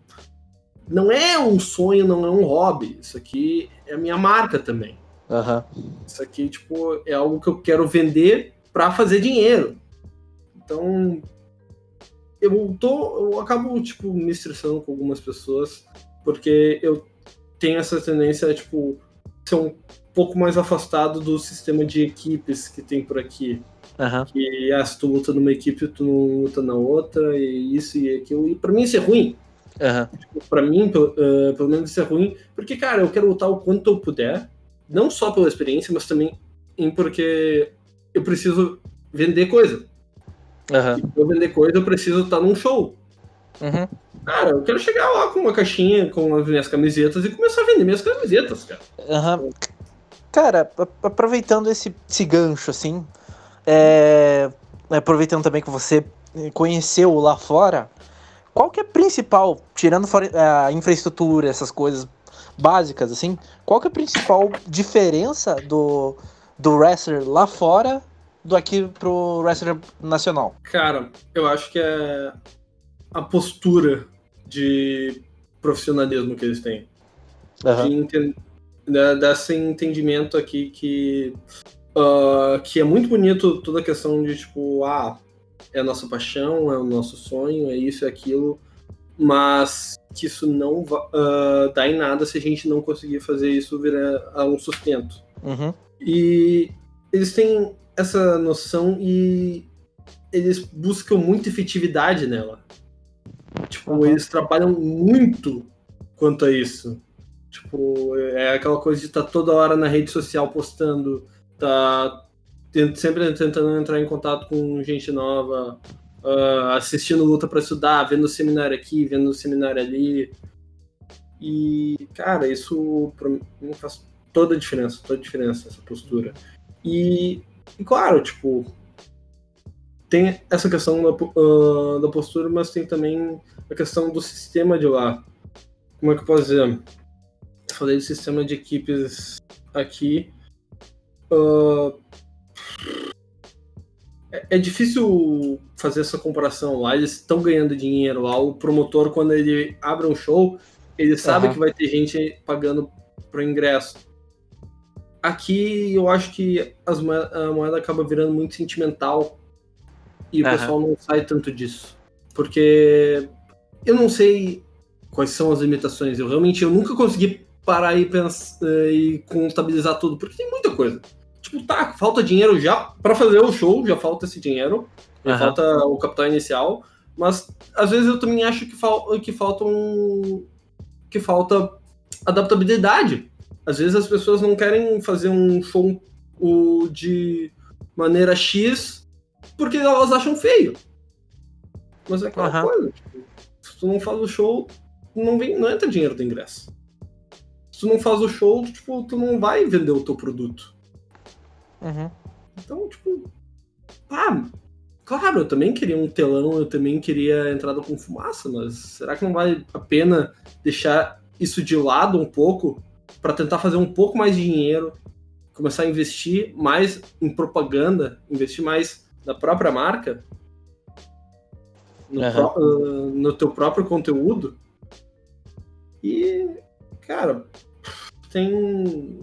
Não é um sonho, não é um hobby. Isso aqui é a minha marca também.
Aham.
Isso aqui, tipo, é algo que eu quero vender pra fazer dinheiro. Então, eu tô, eu acabo, tipo, me estressando com algumas pessoas, porque eu tenho essa tendência a, tipo, ser um pouco mais afastado do sistema de equipes que tem por aqui.
Aham.
Que, ah, se tu luta numa equipe, tu não luta na outra, e isso e aquilo. E pra mim isso é ruim.
Aham.
Pra mim, pelo, eh, pelo menos isso é ruim, porque, cara, eu quero lutar o quanto eu puder, não só pela experiência, mas também em porque eu preciso vender coisa.
Aham.
E pra eu vender coisa, eu preciso estar num show.
Uhum.
Cara, eu quero chegar lá com uma caixinha com as minhas camisetas e começar a vender minhas camisetas, cara.
Aham. Cara, aproveitando esse, esse gancho, assim, é, aproveitando também que você conheceu lá fora, qual que é a principal, tirando fora a infraestrutura, essas coisas básicas, assim, qual que é a principal diferença do, do wrestler lá fora do aqui pro wrestler nacional?
Cara, eu acho que é a postura de profissionalismo que eles têm.
Aham.
de da- desse entendimento aqui que ah, que é muito bonito toda a questão de tipo ah é a nossa paixão é o nosso sonho é isso é aquilo mas que isso não ah, dá em nada se a gente não conseguir fazer isso virar a um sustento
Uhum.
e eles têm essa noção e eles buscam muita efetividade nela. Tipo,
Uhum.
eles trabalham muito quanto a isso. Tipo, é aquela coisa de estar toda hora na rede social postando, tá sempre tentando entrar em contato com gente nova, ah, assistindo luta para estudar, vendo seminário aqui, vendo seminário ali. E, cara, isso pra mim faz toda a diferença, toda a diferença essa postura. E, e claro, tipo, tem essa questão da, ah, da postura, mas tem também a questão do sistema de lá. Como é que eu posso dizer? Eu falei do sistema de equipes aqui. ah, é, difícil fazer essa comparação lá. Eles estão ganhando dinheiro lá. O promotor, quando ele abre um show, ele sabe
Aham.
que vai ter gente pagando pro ingresso. Aqui eu acho que as a moeda acaba virando muito sentimental e o
Aham.
pessoal não sai tanto disso. Porque eu não sei quais são as limitações. Eu realmente eu nunca consegui parar e pensar e contabilizar tudo, porque tem muita coisa. Tipo, tá, falta dinheiro já para fazer o show, já falta esse dinheiro, já falta o capital inicial, mas às vezes eu também acho que, fal que falta um que falta adaptabilidade. Às vezes as pessoas não querem fazer um show o, de maneira X porque elas acham feio. Mas é aquela uhum. coisa, tipo, tu não faz o show, não, vem, não entra dinheiro do ingresso. Se tu não faz o show, tipo, tu não vai vender o teu produto.
Uhum.
Então, tipo. Ah, claro, eu também queria um telão, eu também queria entrada com fumaça, mas será que não vale a pena deixar isso de lado um pouco para tentar fazer um pouco mais de dinheiro, começar a investir mais em propaganda, investir mais na própria marca, no, uhum. pro, uh, no teu próprio conteúdo? E, cara, tem.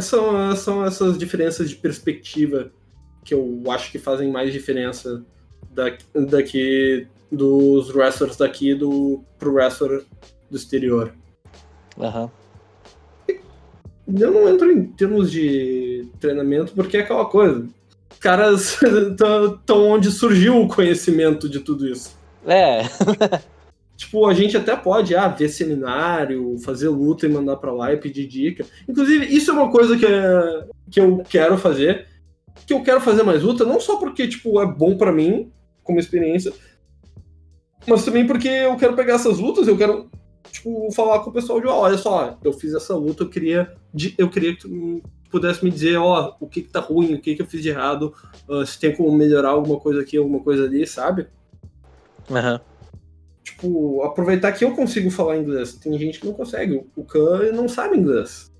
São, são essas diferenças de perspectiva que eu acho que fazem mais diferença daqui, daqui dos wrestlers daqui do, pro wrestler do exterior.
Uhum.
Eu não entro em termos de treinamento porque é aquela coisa. Caras estão onde surgiu o conhecimento de tudo isso.
É.
Tipo, a gente até pode ah, ver seminário, fazer luta e mandar para lá e pedir dica. Inclusive, isso é uma coisa que, é, que eu quero fazer. Que eu quero fazer mais luta, não só porque tipo, é bom para mim, como experiência, mas também porque eu quero pegar essas lutas, eu quero tipo, falar com o pessoal de, ó, olha só, eu fiz essa luta, eu queria, eu queria que tu pudesse me dizer, ó, o que que tá ruim, o que que eu fiz de errado, uh, se tem como melhorar alguma coisa aqui, alguma coisa ali, sabe?
Aham. Uhum
tipo, aproveitar que eu consigo falar inglês. Tem gente que não consegue. O Khan não sabe inglês.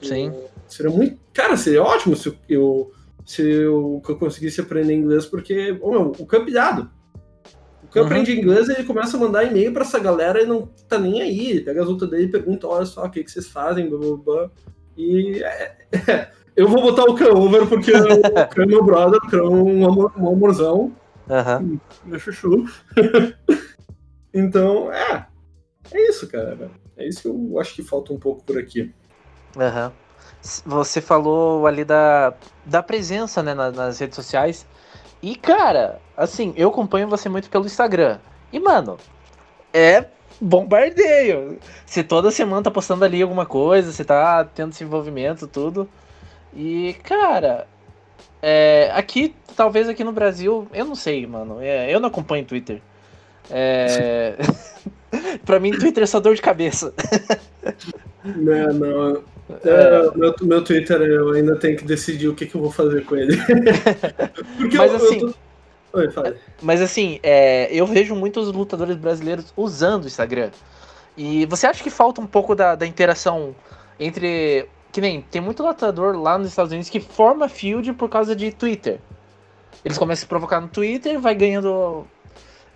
Sim.
seria muito. Cara, seria ótimo se eu, se eu, eu conseguisse aprender inglês, porque oh, meu, o Khan é pilhado. O Khan uhum. aprende inglês e ele começa a mandar e-mail pra essa galera e não tá nem aí. Ele pega as outras dele e pergunta: olha só, o que, que vocês fazem, blá blá blá. E é, é, eu vou botar o Khan over porque o Khan é meu brother, o Khan é um, amor, um amorzão.
Uhum.
Meu chuchu. Então, é. É isso, cara. É isso que eu acho que falta um pouco por aqui.
Uhum. Você falou ali da, da presença né, nas, nas redes sociais. E, cara, assim, eu acompanho você muito pelo Instagram. E, mano, é bombardeio. Você toda semana tá postando ali alguma coisa, você tá tendo esse envolvimento, tudo. E, cara, é, aqui, talvez aqui no Brasil, eu não sei, mano. É, eu não acompanho Twitter. É... pra mim, Twitter é só dor de cabeça.
Não, não. É... Meu, meu Twitter, eu ainda tenho que decidir o que, que eu vou fazer com ele.
Porque Mas eu, assim. Eu tô... Oi, fala. Mas assim, é, eu vejo muitos lutadores brasileiros usando o Instagram. E você acha que falta um pouco da, da interação entre. Que nem tem muito lutador lá nos Estados Unidos que forma field por causa de Twitter. Eles começam a se provocar no Twitter, vai ganhando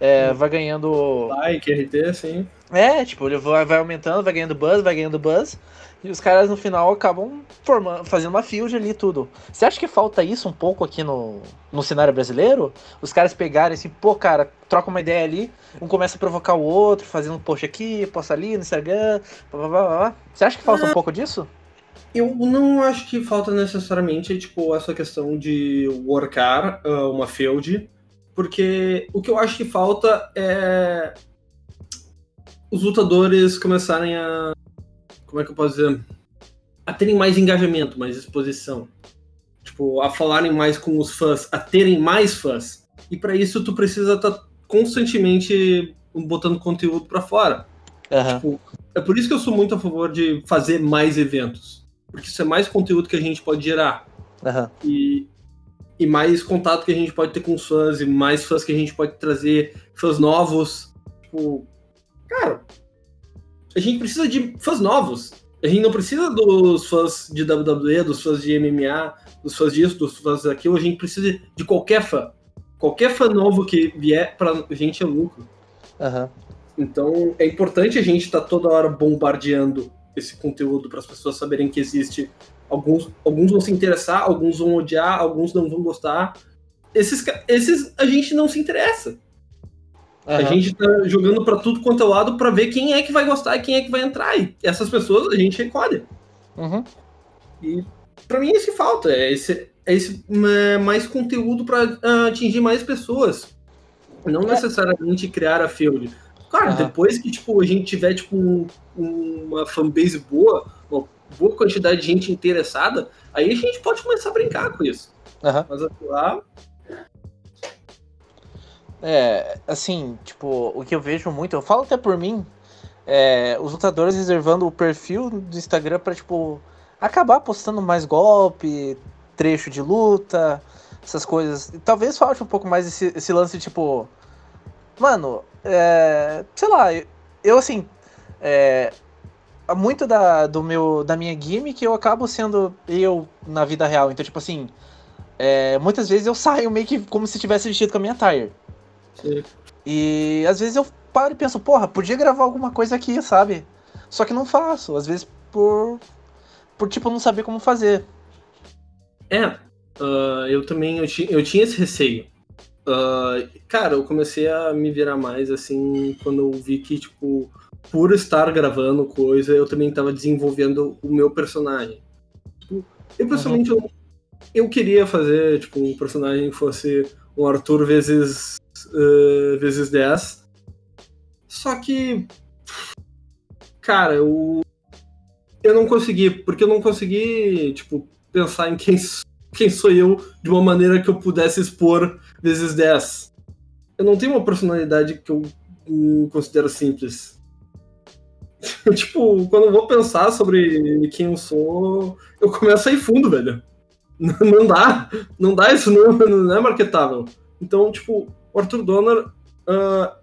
é, vai ganhando.
Like, RT, sim.
É, tipo, ele vai, vai aumentando, vai ganhando buzz, vai ganhando buzz. E os caras no final acabam formando, fazendo uma field ali tudo. Você acha que falta isso um pouco aqui no, no cenário brasileiro? Os caras pegarem assim, pô, cara, troca uma ideia ali, um começa a provocar o outro, fazendo um post aqui, posta ali no Instagram, blá, blá, blá, blá. Você acha que falta um pouco disso?
Eu não acho que falta necessariamente, tipo, essa questão de workar uh, uma field porque o que eu acho que falta é os lutadores começarem a. Como é que eu posso dizer? A terem mais engajamento, mais exposição. Tipo, a falarem mais com os fãs, a terem mais fãs. E para isso tu precisa estar tá constantemente botando conteúdo para fora.
Uhum. Tipo,
é por isso que eu sou muito a favor de fazer mais eventos. Porque isso é mais conteúdo que a gente pode gerar.
Uhum.
E e mais contato que a gente pode ter com os fãs, e mais fãs que a gente pode trazer, fãs novos. Tipo, cara, a gente precisa de fãs novos. A gente não precisa dos fãs de WWE, dos fãs de MMA, dos fãs disso, dos fãs daquilo. A gente precisa de qualquer fã. Qualquer fã novo que vier pra gente é lucro.
Uhum.
Então é importante a gente estar tá toda hora bombardeando esse conteúdo para as pessoas saberem que existe Alguns, alguns vão se interessar, alguns vão odiar, alguns não vão gostar. Esses, esses a gente não se interessa. Uhum. A gente tá jogando para tudo quanto é lado para ver quem é que vai gostar e quem é que vai entrar. E essas pessoas a gente recolhe.
Uhum.
E para mim é isso que falta. É esse, é esse é, mais conteúdo para uh, ah, atingir mais pessoas. Não é. necessariamente criar a field. Claro, uhum. depois que tipo, a gente tiver tipo, um, uma fanbase boa, uma boa quantidade de gente interessada, aí a gente pode começar a brincar com isso. Mas lá.
É, assim, tipo, o que eu vejo muito, eu falo até por mim, é, os lutadores reservando o perfil do Instagram pra, tipo, acabar postando mais golpe, trecho de luta, essas coisas. Talvez falte um pouco mais esse, esse lance, tipo. Mano, é, sei lá, eu assim. É, muito da, do meu, da minha gimmick eu acabo sendo eu na vida real. Então, tipo assim. É, muitas vezes eu saio meio que como se tivesse vestido com a minha tire. Sim. E às vezes eu paro e penso, porra, podia gravar alguma coisa aqui, sabe? Só que não faço, às vezes por. por tipo não saber como fazer.
É, uh, eu também eu, ti, eu tinha esse receio. Uh, cara, eu comecei a me virar mais assim quando eu vi que, tipo, por estar gravando coisa, eu também estava desenvolvendo o meu personagem. Eu pessoalmente uhum. eu, eu queria fazer tipo um personagem que fosse um Arthur vezes uh, vezes 10. Só que cara, eu eu não consegui, porque eu não consegui, tipo, pensar em quem quem sou eu de uma maneira que eu pudesse expor vezes 10. Eu não tenho uma personalidade que eu considero simples. tipo, quando eu vou pensar sobre quem eu sou, eu começo a ir fundo, velho. Não dá. Não dá, isso não, não é marketável. Então, tipo, o Arthur Donner uh,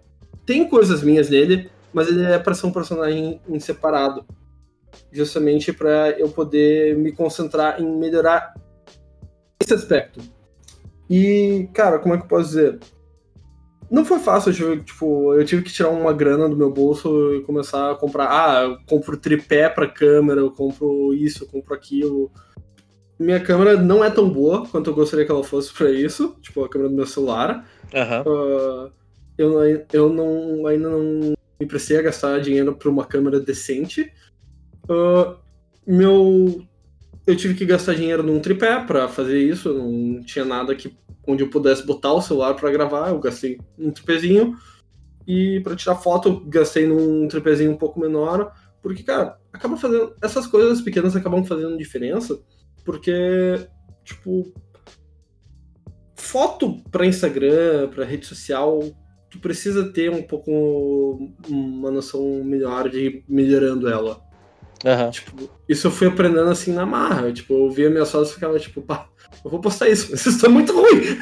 tem coisas minhas nele, mas ele é para ser um personagem em separado. Justamente para eu poder me concentrar em melhorar esse aspecto. E, cara, como é que eu posso dizer? Não foi fácil, eu tive, tipo, eu tive que tirar uma grana do meu bolso e começar a comprar. Ah, eu compro tripé pra câmera, eu compro isso, eu compro aquilo. Minha câmera não é tão boa quanto eu gostaria que ela fosse para isso, tipo, a câmera do meu celular.
Uhum.
Uh, eu, eu não, ainda não me prestei a gastar dinheiro pra uma câmera decente. Uh, meu eu tive que gastar dinheiro num tripé para fazer isso, não tinha nada que onde eu pudesse botar o celular para gravar, eu gastei um tripézinho. E para tirar foto, eu gastei num tripézinho um pouco menor, porque cara, acaba fazendo essas coisas pequenas acabam fazendo diferença, porque tipo foto para Instagram, para rede social, tu precisa ter um pouco uma noção melhor de melhorando ela.
Uhum.
Tipo, isso eu fui aprendendo assim na marra. Tipo, eu via minhas fotos e ficava tipo, pá, eu vou postar isso, mas isso tá muito ruim.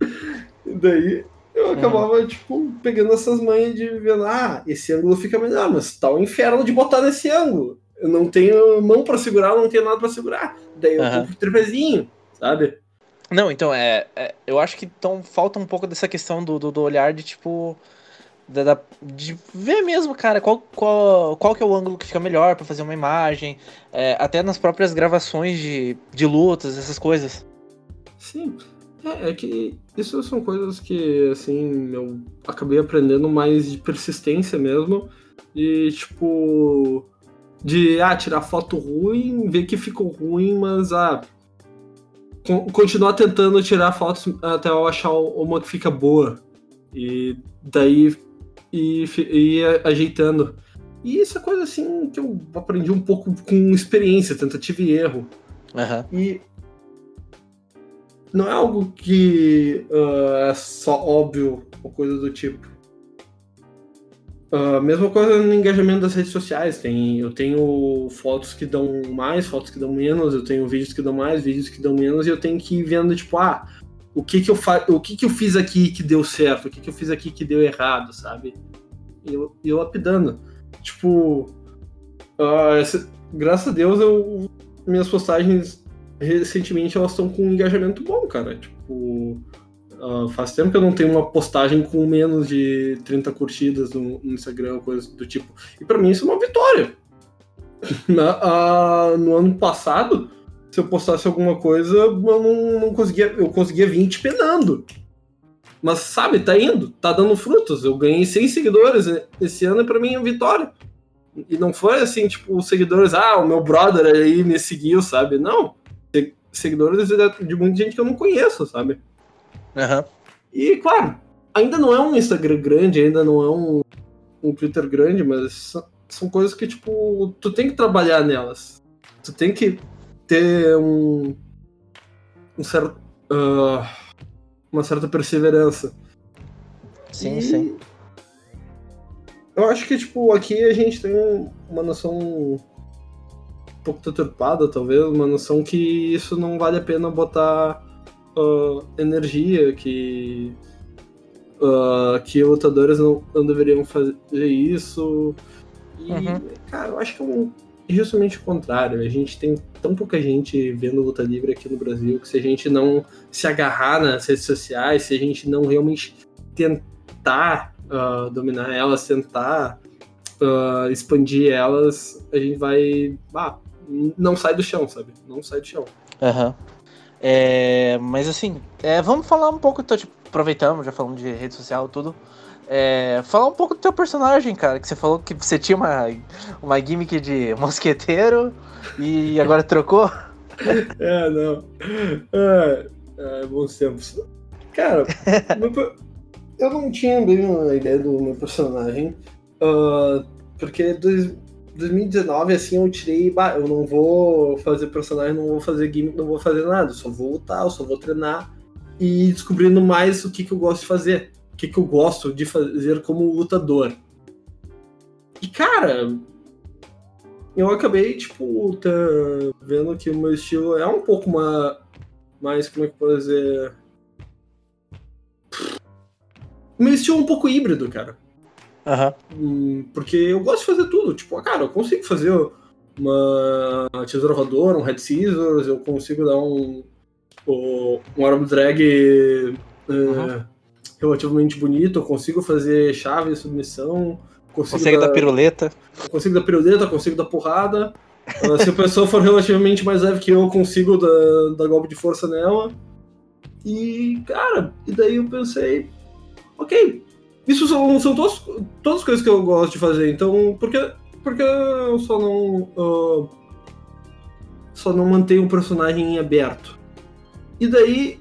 e daí eu uhum. acabava, uhum. tipo, pegando essas manhas de vendo, ah, esse ângulo fica melhor, mas tá o um inferno de botar nesse ângulo. Eu não tenho mão para segurar, eu não tenho nada para segurar. Daí eu uhum. compro trepezinho, sabe?
Não, então, é, é, eu acho que então, falta um pouco dessa questão do, do, do olhar de, tipo, da, da, de ver mesmo, cara, qual, qual, qual que é o ângulo que fica melhor para fazer uma imagem, é, até nas próprias gravações de, de lutas, essas coisas.
Sim, é, é, que isso são coisas que, assim, eu acabei aprendendo mais de persistência mesmo, e tipo, de, ah, tirar foto ruim, ver que ficou ruim, mas, ah, continuar tentando tirar fotos até eu achar uma que fica boa. E daí e, e ajeitando. E isso é coisa assim que eu aprendi um pouco com experiência, tentativa e erro.
Uhum.
E não é algo que uh, é só óbvio ou coisa do tipo. Uh, mesma coisa no engajamento das redes sociais. Tem, eu tenho fotos que dão mais, fotos que dão menos, eu tenho vídeos que dão mais, vídeos que dão menos, e eu tenho que ir vendo, tipo, ah, o que que eu fa... o que que eu fiz aqui que deu certo, o que que eu fiz aqui que deu errado, sabe? E eu, eu lapidando. Tipo, uh, essa... graças a Deus, eu minhas postagens recentemente elas estão com um engajamento bom, cara. Tipo, uh, faz tempo que eu não tenho uma postagem com menos de 30 curtidas no, no Instagram, coisa do tipo. E para mim isso é uma vitória. Na, uh, no ano passado, se eu postasse alguma coisa, eu não, não conseguia. Eu conseguia 20 penando. Mas sabe, tá indo, tá dando frutos. Eu ganhei 100 seguidores esse ano e pra mim é vitória. E não foi assim, tipo, os seguidores, ah, o meu brother aí me seguiu, sabe? Não. Seguidores de muita gente que eu não conheço, sabe?
Uhum.
E, claro, ainda não é um Instagram grande, ainda não é um, um Twitter grande, mas são coisas que, tipo, tu tem que trabalhar nelas. Tu tem que ter um, um certo. Uh, uma certa perseverança.
Sim, e... sim.
Eu acho que, tipo, aqui a gente tem uma noção um pouco deturpada, talvez, uma noção que isso não vale a pena botar uh, energia, que, uh, que lutadores não, não deveriam fazer isso. E, uhum. cara, eu acho que é um, justamente o contrário. A gente tem tão pouca gente vendo luta livre aqui no Brasil que se a gente não se agarrar nas redes sociais, se a gente não realmente tentar uh, dominar elas, tentar uh, expandir elas, a gente vai. Ah, não sai do chão, sabe? Não sai do chão.
Aham. Uhum. É, mas assim, é, vamos falar um pouco, então, tipo, aproveitamos, já falamos de rede social tudo. É, falar um pouco do teu personagem, cara, que você falou que você tinha uma, uma gimmick de mosqueteiro e agora trocou.
é, não. É, é, bons tempos. Cara, eu não tinha bem uma ideia do meu personagem, uh, porque dois, 2019, assim, eu tirei, bah, eu não vou fazer personagem, não vou fazer gimmick, não vou fazer nada, só vou lutar, só vou treinar e descobrindo mais o que, que eu gosto de fazer que, que eu gosto de fazer como lutador. E, cara, eu acabei, tipo, tá vendo que o meu estilo é um pouco uma, mais, como é que eu posso dizer... O meu estilo é um pouco híbrido, cara.
Uhum.
Porque eu gosto de fazer tudo. Tipo, cara, eu consigo fazer uma tesoura voadora, um head scissors, eu consigo dar um, um arm drag... Uhum relativamente bonito, eu consigo fazer chave, submissão,
consigo, consigo dar, dar piruleta.
Consigo dar piruleta, consigo dar porrada. uh, se a pessoa for relativamente mais leve que eu, eu consigo dar, dar golpe de força nela. E, cara, e daí eu pensei, ok, isso são, são todas, todas as coisas que eu gosto de fazer, então por que, por que eu só não. Uh, só não mantenho um personagem em aberto? E daí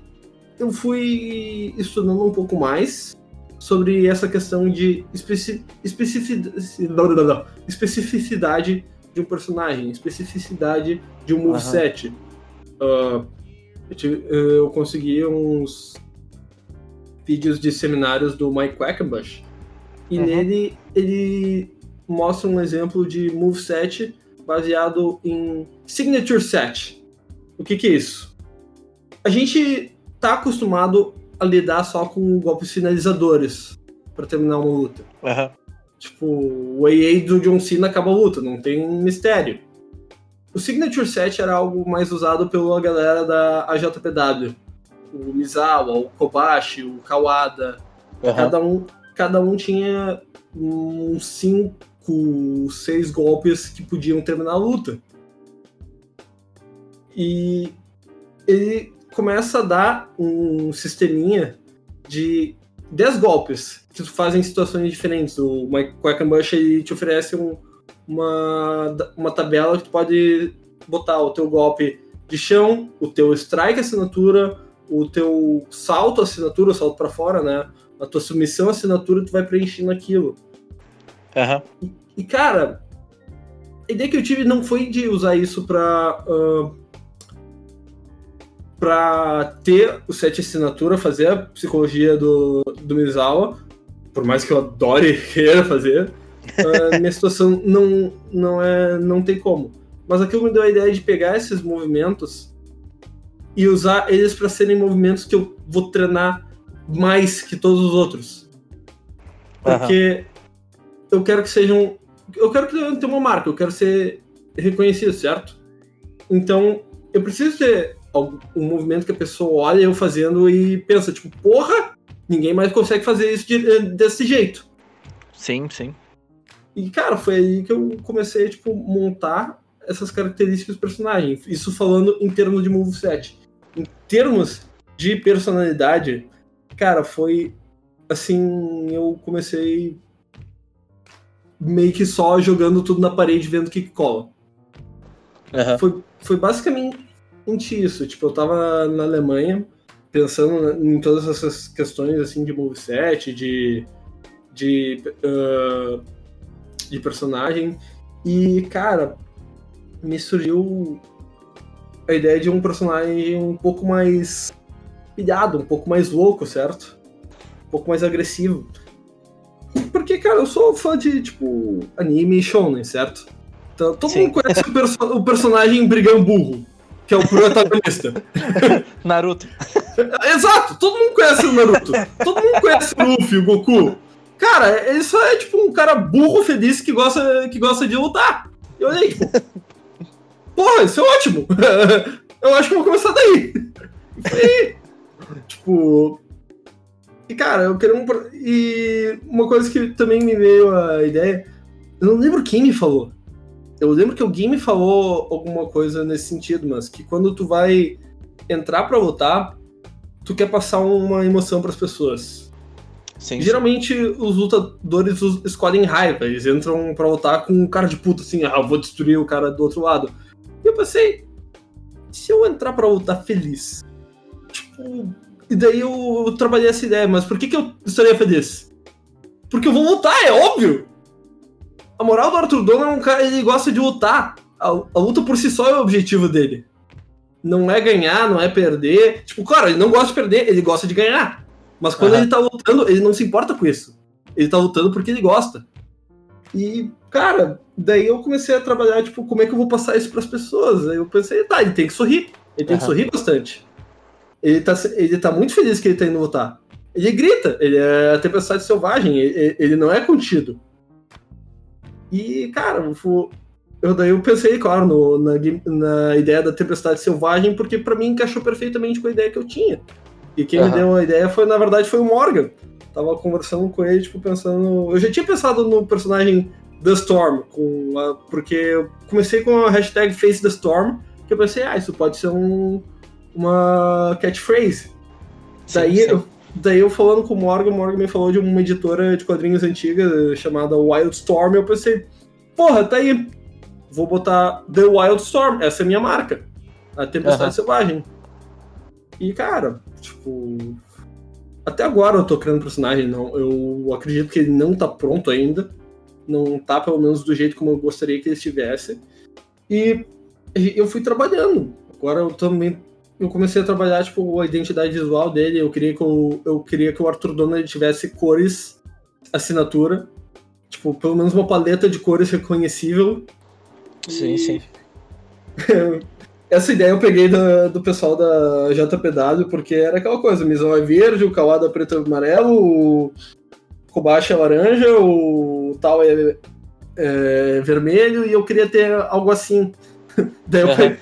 eu fui estudando um pouco mais sobre essa questão de especi especificidade, especificidade de um personagem, especificidade de um moveset. Uhum. Uh, eu, eu, consegui uns vídeos de seminários do Mike Quackenbush e uhum. nele ele mostra um exemplo de moveset baseado em signature set. O que, que é isso? A gente tá acostumado a lidar só com golpes finalizadores para terminar uma luta.
Uhum.
Tipo, o AA do John Cena acaba a luta, não tem mistério. O Signature Set era algo mais usado pela galera da AJPW. O Mizawa, o Kobashi, o Kawada. Uhum. Cada, um, cada um tinha uns 5, 6 golpes que podiam terminar a luta. E ele começa a dar um sisteminha de 10 golpes que tu faz em situações diferentes. O Quackenbush ele te oferece um, uma, uma tabela que tu pode botar o teu golpe de chão, o teu strike assinatura, o teu salto assinatura, o salto para fora, né? A tua submissão assinatura, tu vai preenchendo aquilo.
Uhum.
E, e, cara, a ideia que eu tive não foi de usar isso pra uh, para ter o set assinatura, fazer a psicologia do, do Mizawa, por mais que eu adore queira fazer, uh, minha situação não, não, é, não tem como. Mas aquilo me deu a ideia de pegar esses movimentos e usar eles para serem movimentos que eu vou treinar mais que todos os outros. Porque uhum. eu quero que sejam. Eu quero que tenha uma marca, eu quero ser reconhecido, certo? Então, eu preciso ter um movimento que a pessoa olha eu fazendo e pensa, tipo, porra, ninguém mais consegue fazer isso de, eh, desse jeito.
Sim, sim.
E, cara, foi aí que eu comecei tipo, montar essas características do personagem. Isso falando em termos de moveset. Em termos de personalidade, cara, foi assim, eu comecei meio que só jogando tudo na parede, vendo o que cola. Uhum. Foi, foi basicamente isso. Tipo, eu tava na Alemanha pensando em todas essas questões assim de moveset, de de, uh, de personagem e cara me surgiu a ideia de um personagem um pouco mais pilhado, um pouco mais louco, certo? Um pouco mais agressivo. Porque, cara, eu sou fã de, tipo, anime e shonen, certo? Então, todo
Sim.
mundo conhece o, perso o personagem brigão burro, que é o protagonista.
Naruto.
Exato, todo mundo conhece o Naruto. Todo mundo conhece o Luffy, o Goku. Cara, ele só é tipo um cara burro feliz que gosta, que gosta de lutar. E eu olhei, tipo. Porra, isso é ótimo! Eu acho que eu vou começar daí. E. Tipo. E cara, eu queria um. E uma coisa que também me veio a ideia. Eu não lembro quem me falou. Eu lembro que alguém me falou alguma coisa nesse sentido, mas que quando tu vai entrar pra lutar, tu quer passar uma emoção pras pessoas.
Sim.
Geralmente os lutadores escolhem raiva, eles entram pra lutar com um cara de puta assim, ah, eu vou destruir o cara do outro lado. Eu pensei, se eu entrar pra lutar feliz? Tipo, e daí eu, eu trabalhei essa ideia, mas por que, que eu estaria feliz? Porque eu vou lutar, é óbvio! A moral do Arthur Donner é um cara, ele gosta de lutar. A, a luta por si só é o objetivo dele. Não é ganhar, não é perder. Tipo, claro, ele não gosta de perder, ele gosta de ganhar. Mas quando
Aham.
ele tá lutando, ele não se importa com isso. Ele tá lutando porque ele gosta. E, cara, daí eu comecei a trabalhar, tipo, como é que eu vou passar isso pras pessoas? Aí eu pensei, tá, ele tem que sorrir. Ele tem que
Aham.
sorrir bastante. Ele tá, ele tá muito feliz que ele tá indo lutar. Ele grita, ele é a tempestade selvagem, ele, ele não é contido. E, cara, eu daí eu pensei, claro, no- na, na ideia da tempestade selvagem, porque pra mim encaixou perfeitamente com a ideia que eu tinha. E quem me
Aham.
deu a ideia foi, na verdade, foi o Morgan. Tava conversando com ele, tipo, pensando. Eu já tinha pensado no personagem The Storm, com a- porque eu comecei com a hashtag Face the Storm, que eu pensei, ah, isso pode ser um, uma catchphrase.
Sim,
Daí,
sim.
Eu, daí eu falando com o Morgan, o Morgan me falou de uma editora de quadrinhos antiga chamada Wildstorm, eu pensei, porra, tá aí. Vou botar The Wildstorm, essa é a minha marca. A Tempestade
Aham.
Selvagem. E, cara, tipo. Até agora eu tô criando personagem, não. Eu acredito que ele não tá pronto ainda. Não tá, pelo menos, do jeito como eu gostaria que ele estivesse. E eu fui trabalhando. Agora eu também eu comecei a trabalhar tipo a identidade visual dele. Eu queria que o, eu queria que o Arthur Donner tivesse cores assinatura, tipo pelo menos uma paleta de cores reconhecível.
Sim, sim.
Essa ideia eu peguei da- do pessoal da JPW porque era aquela coisa: o Mizão é verde, o Kawada é preto e amarelo, o Kobashi é laranja, o tal é, é vermelho e eu queria ter algo assim. Daí eu peguei-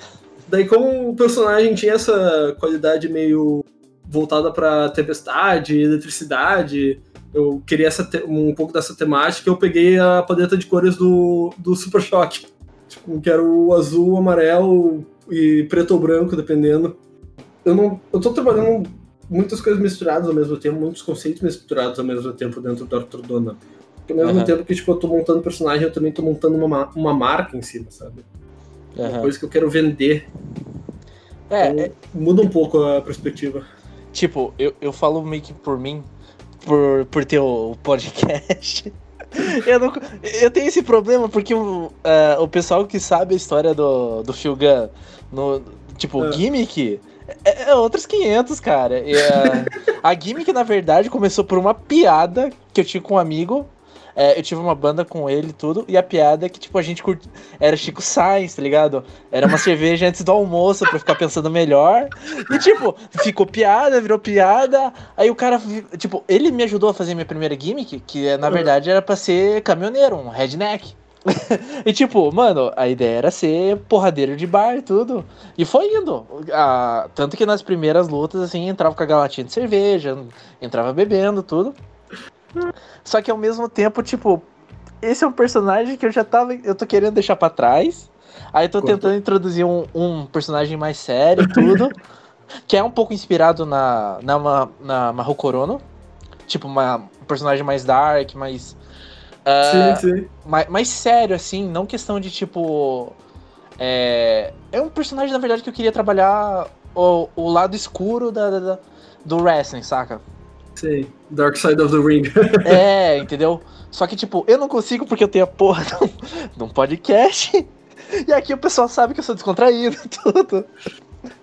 Daí, como o personagem tinha essa qualidade meio voltada pra tempestade, eletricidade, eu queria essa um pouco dessa temática, eu peguei a paleta de cores do, do Super Choque. Tipo, que era o azul, o amarelo e preto ou branco, dependendo. Eu não. Eu tô trabalhando muitas coisas misturadas ao mesmo tempo, muitos conceitos misturados ao mesmo tempo dentro do Arthur Donner. Porque ao mesmo
Aham.
tempo que tipo, eu tô montando personagem, eu também tô montando uma, ma- uma marca em cima, sabe? Uma
Aham.
coisa que eu quero vender.
É,
Então, muda um pouco a perspectiva.
Tipo, eu, eu falo meio que por mim, por, por ter o podcast. Eu, não, eu tenho esse problema porque o, ah, o pessoal que sabe a história do, do Phil no, tipo,
É.
gimmick, é, é outros 500, cara. Ah, a gimmick, na verdade, começou por uma piada que eu tinha com um amigo. É, eu tive uma banda com ele e tudo, e a piada é que, tipo, a gente curte... Era Chico Sainz, tá ligado? Era uma cerveja antes do almoço pra ficar pensando melhor. E, tipo, ficou piada, virou piada. Aí o cara, tipo, ele me ajudou a fazer minha primeira gimmick, que é, na verdade era pra ser caminhoneiro, um redneck. e, tipo, mano, a ideia era ser porradeiro de bar e tudo. E foi indo. Ah, tanto que nas primeiras lutas, assim, entrava com a galatinha de cerveja, entrava bebendo, tudo. Só que ao mesmo tempo, tipo, esse é um personagem que eu já tava. Eu tô querendo deixar pra trás. Aí tô
Conta.
tentando introduzir um, um personagem mais sério e tudo. que é um pouco inspirado na, na, na. Tipo, uma, um personagem mais dark, mais. Ah,
sim, sim.
mais, mais sério, assim, não questão de tipo. É, é um personagem, na verdade, que eu queria trabalhar o, o lado escuro da, da- da- do wrestling, saca?
Sim. Dark Side of the Ring.
É, entendeu? Só que, tipo, eu não consigo porque eu tenho a porra de um- podcast. E aqui o pessoal sabe que eu sou descontraído, tudo.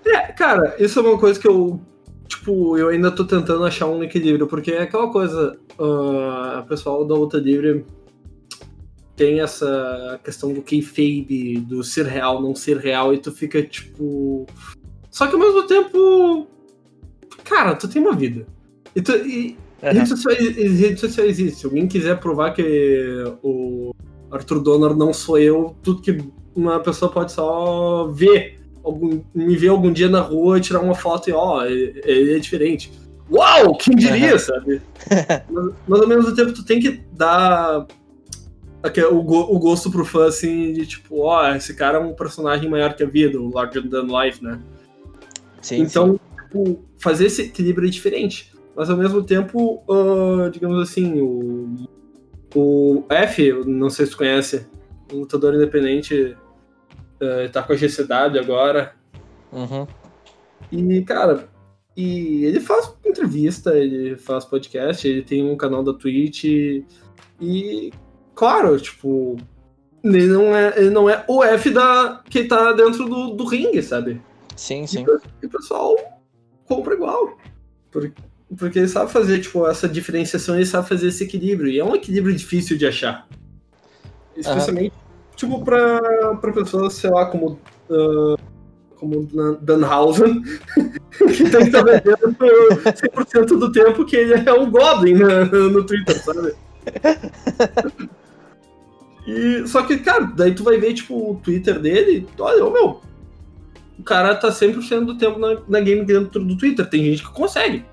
É, cara, isso é uma coisa que eu. Tipo, eu ainda tô tentando achar um equilíbrio, porque é aquela coisa, uh, o pessoal da luta livre tem essa questão do kayfabe, do ser real, não ser real, e tu fica tipo. Só que ao mesmo tempo. Cara, tu tem uma vida. E, tu, e uhum. redes, sociais, redes sociais existem. Se alguém quiser provar que o Arthur Donor não sou eu, tudo que uma pessoa pode só ver, algum, me ver algum dia na rua, tirar uma foto e ó, ele é diferente. Uau, quem diria, sabe? mas, mas ao mesmo tempo tu tem que dar o, o gosto pro fã, assim, de tipo, ó, oh, esse cara é um personagem maior que a vida, o Larger Than Life, né? Sim, então, sim. Tipo, fazer esse equilíbrio é diferente. Mas ao mesmo tempo, uh, digamos assim, o, o F, não sei se tu conhece, um lutador independente, uh, tá com a GCW agora.
Uhum.
E, cara, e ele faz entrevista, ele faz podcast, ele tem um canal da Twitch. E, claro, tipo, ele não é, ele não é o F da, que tá dentro do, do ringue, sabe?
Sim, sim.
E, o pessoal compra igual. Porque, porque ele sabe fazer, tipo, essa diferenciação, ele sabe fazer esse equilíbrio. E é um equilíbrio difícil de achar. Especialmente, uhum. Tipo, pra, pra pessoas, sei lá, como. Uh, como Danhausen, que tem que estar vendendo 100% do tempo que ele é um Goblin né, no Twitter, sabe? E, só que, cara, daí tu vai ver, tipo, o Twitter dele, olha, meu, o cara tá 100% do tempo na, na game dentro do Twitter. Tem gente que consegue.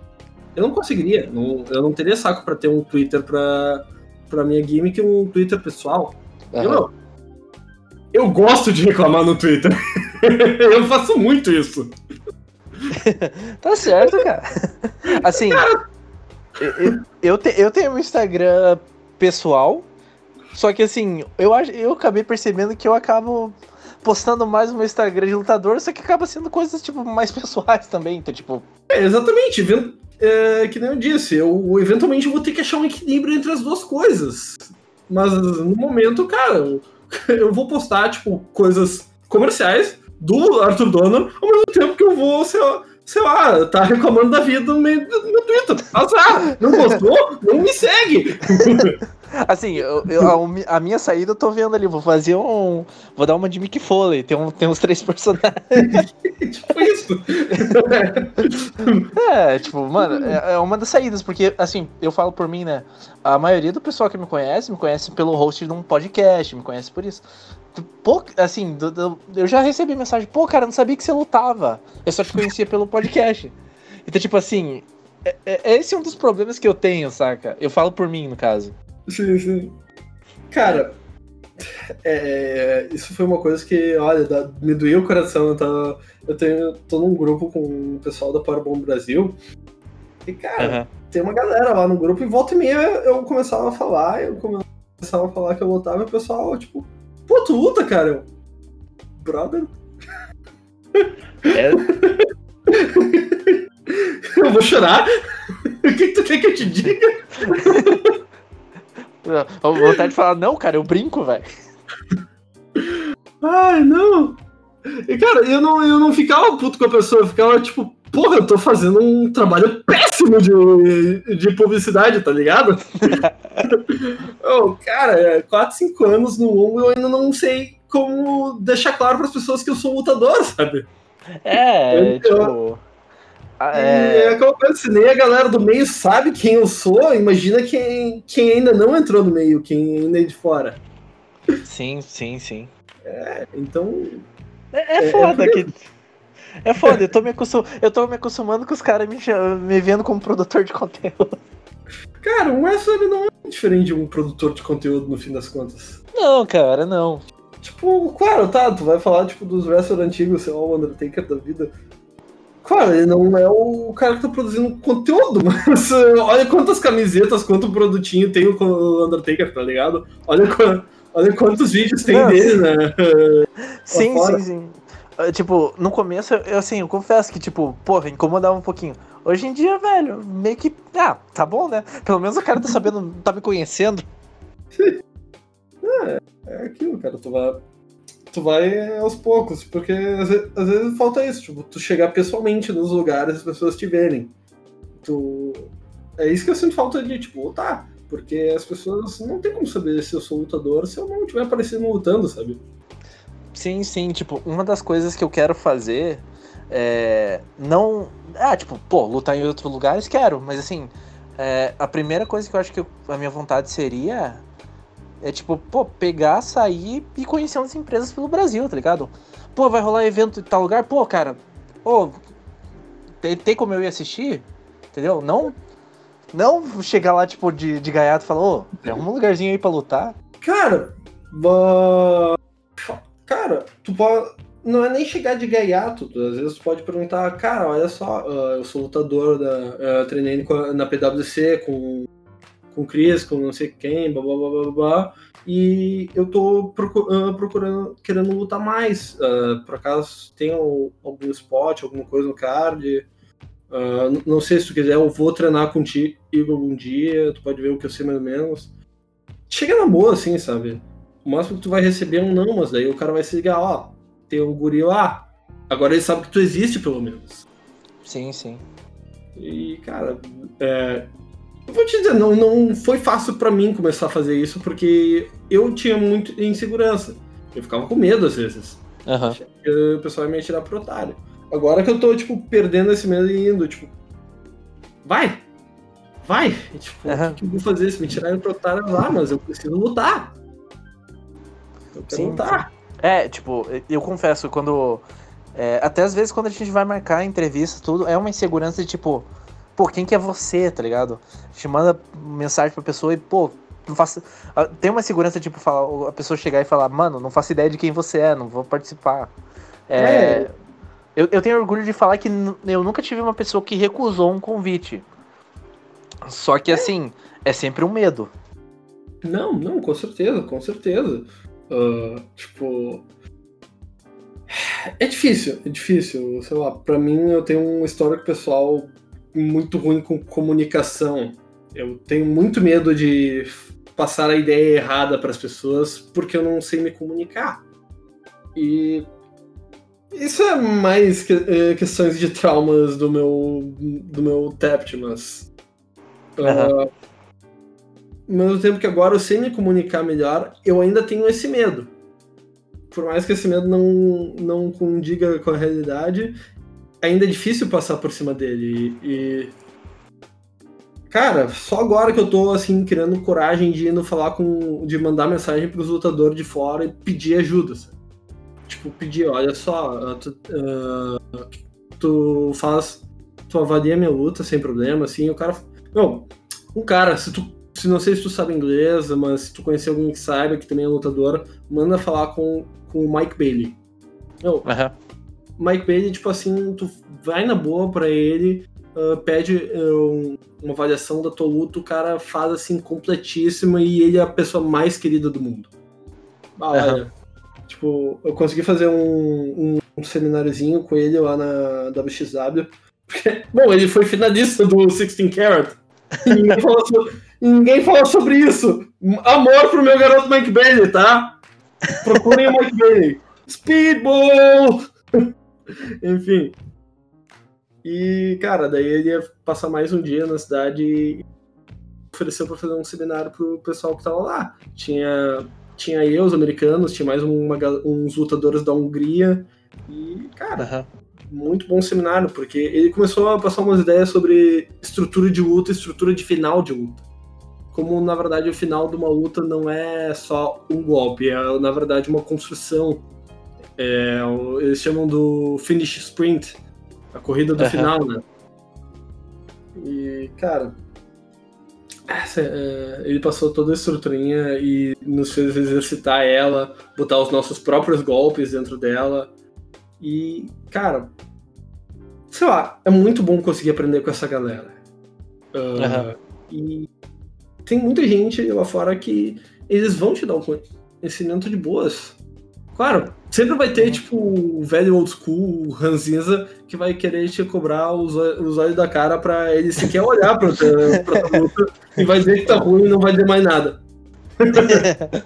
Eu não conseguiria. Não, eu não teria saco pra ter um Twitter pra, pra minha game que um Twitter pessoal. Uhum. Eu, eu gosto de reclamar no Twitter. eu faço muito isso.
tá certo, cara. Assim, cara... eu, eu, te, eu tenho um Instagram pessoal só que assim, eu, eu acabei percebendo que eu acabo postando mais no meu Instagram de lutador, só que acaba sendo coisas, tipo, mais pessoais também, então, tipo...
É, exatamente, é, que nem eu disse, eu eventualmente vou ter que achar um equilíbrio entre as duas coisas. Mas no momento, cara, eu vou postar, tipo, coisas comerciais do Arthur Donner, ao mesmo tempo que eu vou, sei lá, sei lá, tá reclamando da vida no meio meu Twitter. Azar! Não gostou? Não me segue!
Assim, eu, eu, a, minha saída eu tô vendo ali, vou fazer um. Vou dar uma de Mickey Foley, tem, um, tem uns três personagens. tipo isso. é, tipo, mano, é, é, uma das saídas, porque, assim, eu falo por mim, né? A maioria do pessoal que me conhece, me conhece pelo host de um podcast, me conhece por isso. Pô, assim, do, do, eu já recebi mensagem, pô, cara, não sabia que você lutava. Eu só te conhecia pelo podcast. Então, tipo assim, é, é, esse é um dos problemas que eu tenho, saca? Eu falo por mim, no caso.
Sim, sim. Cara, é, isso foi uma coisa que, olha, dá, me doía o coração. Eu, tava, eu tenho, tô num grupo com o pessoal da Powerbomb Brasil. E, cara, uhum. tem uma galera lá no grupo e volta e meia eu começava a falar, eu começava a falar que eu lutava e o pessoal, tipo, pô, tu luta, cara? Eu, brother. É. eu vou chorar? O que tu quer que eu te diga?
A vontade de falar, não, cara, eu brinco, velho.
Ai, não. E, cara, eu não, eu não ficava puto com a pessoa, eu ficava tipo, porra, eu tô fazendo um trabalho péssimo de, de publicidade, tá ligado? oh, cara, 4, 5 anos no mundo eu ainda não sei como deixar claro para as pessoas que eu sou lutador, sabe?
É, eu, tipo.
Ah, é... é aquela coisa, se nem a galera do meio sabe quem eu sou, imagina quem, quem ainda não entrou no meio, quem ainda é de fora.
Sim, sim, sim.
É, então.
É, é, é foda é que. É foda, eu tô me, acostum... eu tô me acostumando com os caras me, me vendo como produtor de conteúdo.
Cara, um wrestler não é diferente de um produtor de conteúdo no fim das contas.
Não, cara, não.
Tipo, claro, tá, tu vai falar tipo dos wrestlers antigos, sei lá, o Undertaker da vida. Claro, ele não é o cara que tá produzindo conteúdo, mas olha quantas camisetas, quanto produtinho tem o Undertaker, tá ligado? Olha, olha quantos vídeos tem dele, né?
Sim, sim, sim. Ah, tipo, no começo, eu assim, eu confesso que, tipo, porra, incomodava um pouquinho. Hoje em dia, velho, meio que. Ah, tá bom, né? Pelo menos o cara tá sabendo, tá me conhecendo.
É, é aquilo, cara. Tu vai, tu vai aos poucos, porque às vezes, às vezes, falta isso, tipo, tu chegar pessoalmente nos lugares as pessoas te verem. Tu... É isso que eu sinto falta de, tipo, lutar. Porque as pessoas não tem como saber se eu sou lutador se eu não estiver aparecendo lutando, sabe?
Sim, sim. Tipo, uma das coisas que eu quero fazer é. Não. Ah, tipo, pô, lutar em outros lugares, quero. Mas assim, é, a primeira coisa que eu acho que eu, a minha vontade seria. É tipo, pô, pegar, sair e conhecer umas empresas pelo Brasil, tá ligado? Pô, vai rolar evento em tal lugar? Pô, cara, pô, tem, tem como eu ir assistir? Entendeu? Não não chegar lá, tipo, de, de gaiato e falar, ô, tem um lugarzinho aí pra lutar.
Cara, uh... cara, tu pode. Não é nem chegar de gaiato, tu, às vezes tu pode perguntar, cara, olha só, uh, eu sou lutador da. Uh, treinei na PWC com, com o Chris, com não sei quem, blá blá blá blá blá. E eu tô procurando, procurando querendo lutar mais. por acaso tem algum spot, alguma coisa no card? Uh, não sei se tu quiser, eu vou treinar contigo algum dia, tu pode ver o que eu sei mais ou menos. Chega na boa, assim, sabe? O máximo que tu vai receber é um não, mas daí o cara vai se ligar, ó, tem um guri lá. Agora ele sabe que tu existe, pelo menos.
Sim, sim.
E, cara, é, vou te dizer, não, não foi fácil para mim começar a fazer isso, porque eu tinha muito insegurança. Eu ficava com medo às vezes.
Uhum.
O pessoal ia me atirar pro otário. Agora que eu tô, tipo, perdendo esse medo e indo, tipo, vai! Vai! E, tipo, uhum. o que eu vou fazer? Se me tirarem pro otário lá, mas eu preciso lutar. Eu quero Sim. lutar.
É, tipo, eu confesso, quando. É, até às vezes quando a gente vai marcar entrevista, tudo, é uma insegurança de tipo, pô, quem que é você, tá ligado? A gente manda mensagem pra pessoa e, pô, não faço. Tem uma segurança, tipo, falar, a pessoa chegar e falar, mano, não faço ideia de quem você é, não vou participar. É, é. Eu, eu tenho orgulho de falar que eu nunca tive uma pessoa que recusou um convite. Só que assim, é sempre um medo.
Não, não, com certeza, com certeza. Uh, tipo. É difícil, é difícil. Sei lá, pra mim eu tenho um histórico pessoal muito ruim com comunicação. Eu tenho muito medo de passar a ideia errada para as pessoas porque eu não sei me comunicar. E isso é mais que, é, questões de traumas do meu do meu Tapt, mas uhum. uh, ao mesmo tempo que agora eu sei me comunicar melhor, eu ainda tenho esse medo. Por mais que esse medo não não condiga com a realidade, ainda é difícil passar por cima dele e, Cara, só agora que eu tô assim criando coragem de indo falar com de mandar mensagem para os lutadores de fora e pedir ajuda. Sabe? tipo, pedir, olha só, tu, uh, tu faz, tu avalia minha luta sem problema, assim, o cara, não, um cara, se tu, se não sei se tu sabe inglês, mas se tu conhecer alguém que saiba, que também é lutador, manda falar com, com o Mike Bailey. Não, uhum. Mike Bailey, tipo assim, tu vai na boa pra ele, uh, pede uh, uma avaliação da tua luta, o cara faz assim completíssima e ele é a pessoa mais querida do mundo. Ah, uhum. olha, Tipo, eu consegui fazer um, um, um semináriozinho com ele lá na WXW. Porque, bom, ele foi finalista do 16 Carat. ninguém, falou sobre, ninguém falou sobre isso. Amor pro meu garoto Mike Bailey, tá? Procurem o Mike Bailey. Speedball! Enfim. E, cara, daí ele ia passar mais um dia na cidade e ofereceu para fazer um seminário pro pessoal que tava lá. Tinha tinha eu, os americanos, tinha mais uma, uns lutadores da Hungria. E, cara, uhum. muito bom seminário, porque ele começou a passar umas ideias sobre estrutura de luta, estrutura de final de luta. Como, na verdade, o final de uma luta não é só um golpe, é, na verdade, uma construção. É, eles chamam do finish sprint, a corrida do uhum. final, né? E, cara, é, ele passou toda a estruturinha e nos fez exercitar ela, botar os nossos próprios golpes dentro dela. E, cara, sei lá, é muito bom conseguir aprender com essa galera. Uh, uhum. E tem muita gente lá fora que eles vão te dar um conhecimento de boas. Claro, sempre vai ter, uhum. tipo, o velho old school, o Ranzinza, que vai querer te cobrar os, os olhos da cara pra ele sequer olhar pra, pra luta e vai dizer que tá ruim e não vai dizer mais nada.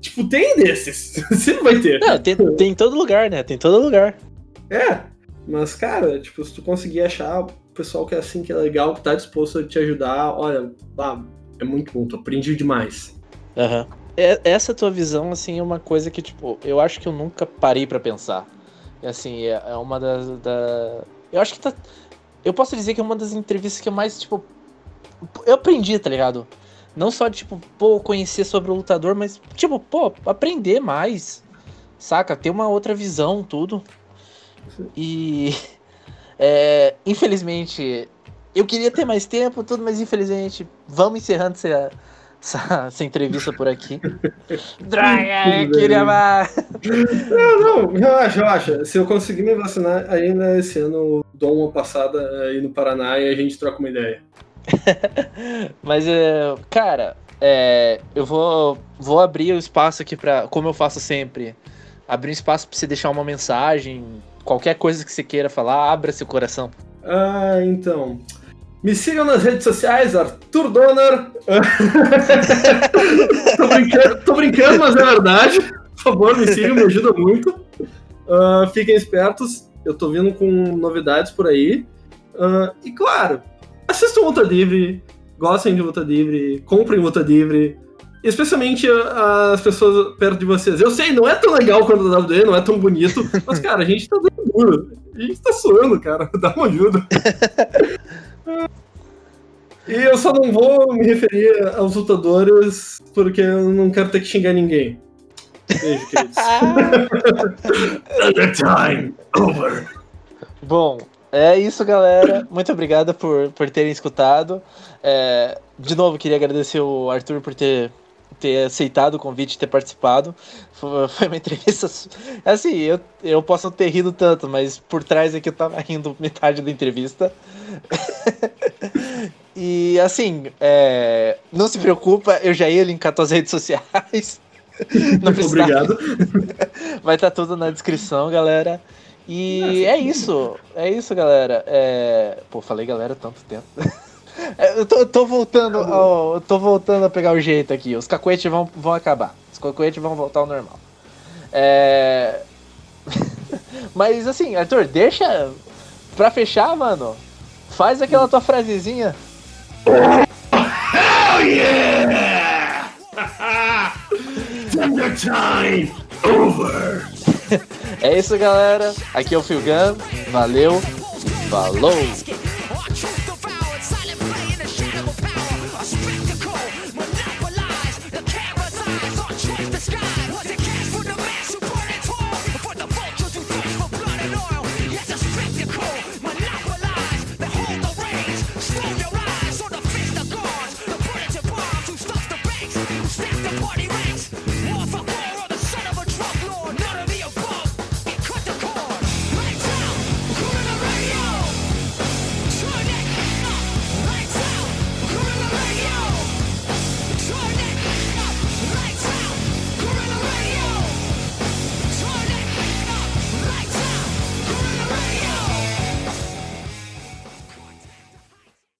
tipo, tem desses. Sempre vai ter.
Não, tem, tem em todo lugar, né? Tem em todo lugar.
É. Mas, cara, tipo, se tu conseguir achar o pessoal que é assim, que é legal, que tá disposto a te ajudar, olha, ah, é muito bom, tu aprendi demais.
Aham. Uhum. Essa tua visão, assim, é uma coisa que, tipo, eu acho que eu nunca parei para pensar. E, assim, é, é uma das. Da... Eu acho que tá. Eu posso dizer que é uma das entrevistas que eu mais, tipo. Eu aprendi, tá ligado? Não só tipo, pô, conhecer sobre o lutador, mas, tipo, pô, aprender mais. Saca? Ter uma outra visão, tudo. E. É, infelizmente, eu queria ter mais tempo, tudo, mas infelizmente, vamos encerrando essa, essa, essa entrevista por aqui. Droga, queria mais.
Não, não, relaxa, relaxa. Se eu conseguir me vacinar ainda esse ano, dou uma passada aí no Paraná e a gente troca uma ideia.
mas, é, cara, é, eu vou, vou abrir o espaço aqui para, como eu faço sempre, abrir um espaço para você deixar uma mensagem, qualquer coisa que você queira falar, abra seu coração.
Ah, então. Me sigam nas redes sociais, Arthur Donner. tô, brincando, tô, brincando, mas é verdade. Por favor, me sigam, me ajuda muito. Uh, fiquem espertos, eu tô vindo com novidades por aí. Uh, e claro, assistam Luta Livre, gostem de Luta Livre, comprem Luta Livre, especialmente as pessoas perto de vocês. Eu sei, não é tão legal quanto a WWE, não é tão bonito, mas, cara, a gente tá dando duro. A gente tá suando, cara. Dá uma ajuda. E eu só não vou me referir aos lutadores porque eu não quero ter que xingar ninguém. Beijo, queridos.
Another time over. Bom, é isso, galera. Muito obrigado por, por terem escutado. É, de novo, queria agradecer o Arthur por ter, ter aceitado o convite e ter participado. Foi, uma entrevista. Assim, eu, eu posso ter rido tanto, mas por trás aqui eu tava rindo metade da entrevista. e assim, é, não se preocupa, eu já ia linkar tuas redes sociais.
Não precisa. Obrigado.
Vai estar tá tudo na descrição, galera. E é isso, é isso, galera. É... Pô, falei galera tanto tempo. É, eu tô, eu tô voltando, ao, tô voltando a pegar o jeito aqui. Os cacuetes vão, vão acabar. Os cacuetes vão voltar ao normal. É... Mas assim, Arthur, deixa pra fechar, mano. Faz aquela tua frasezinha. hell yeah! Thunder time over! é isso, galera. Aqui é o Filgan. Valeu. Falou!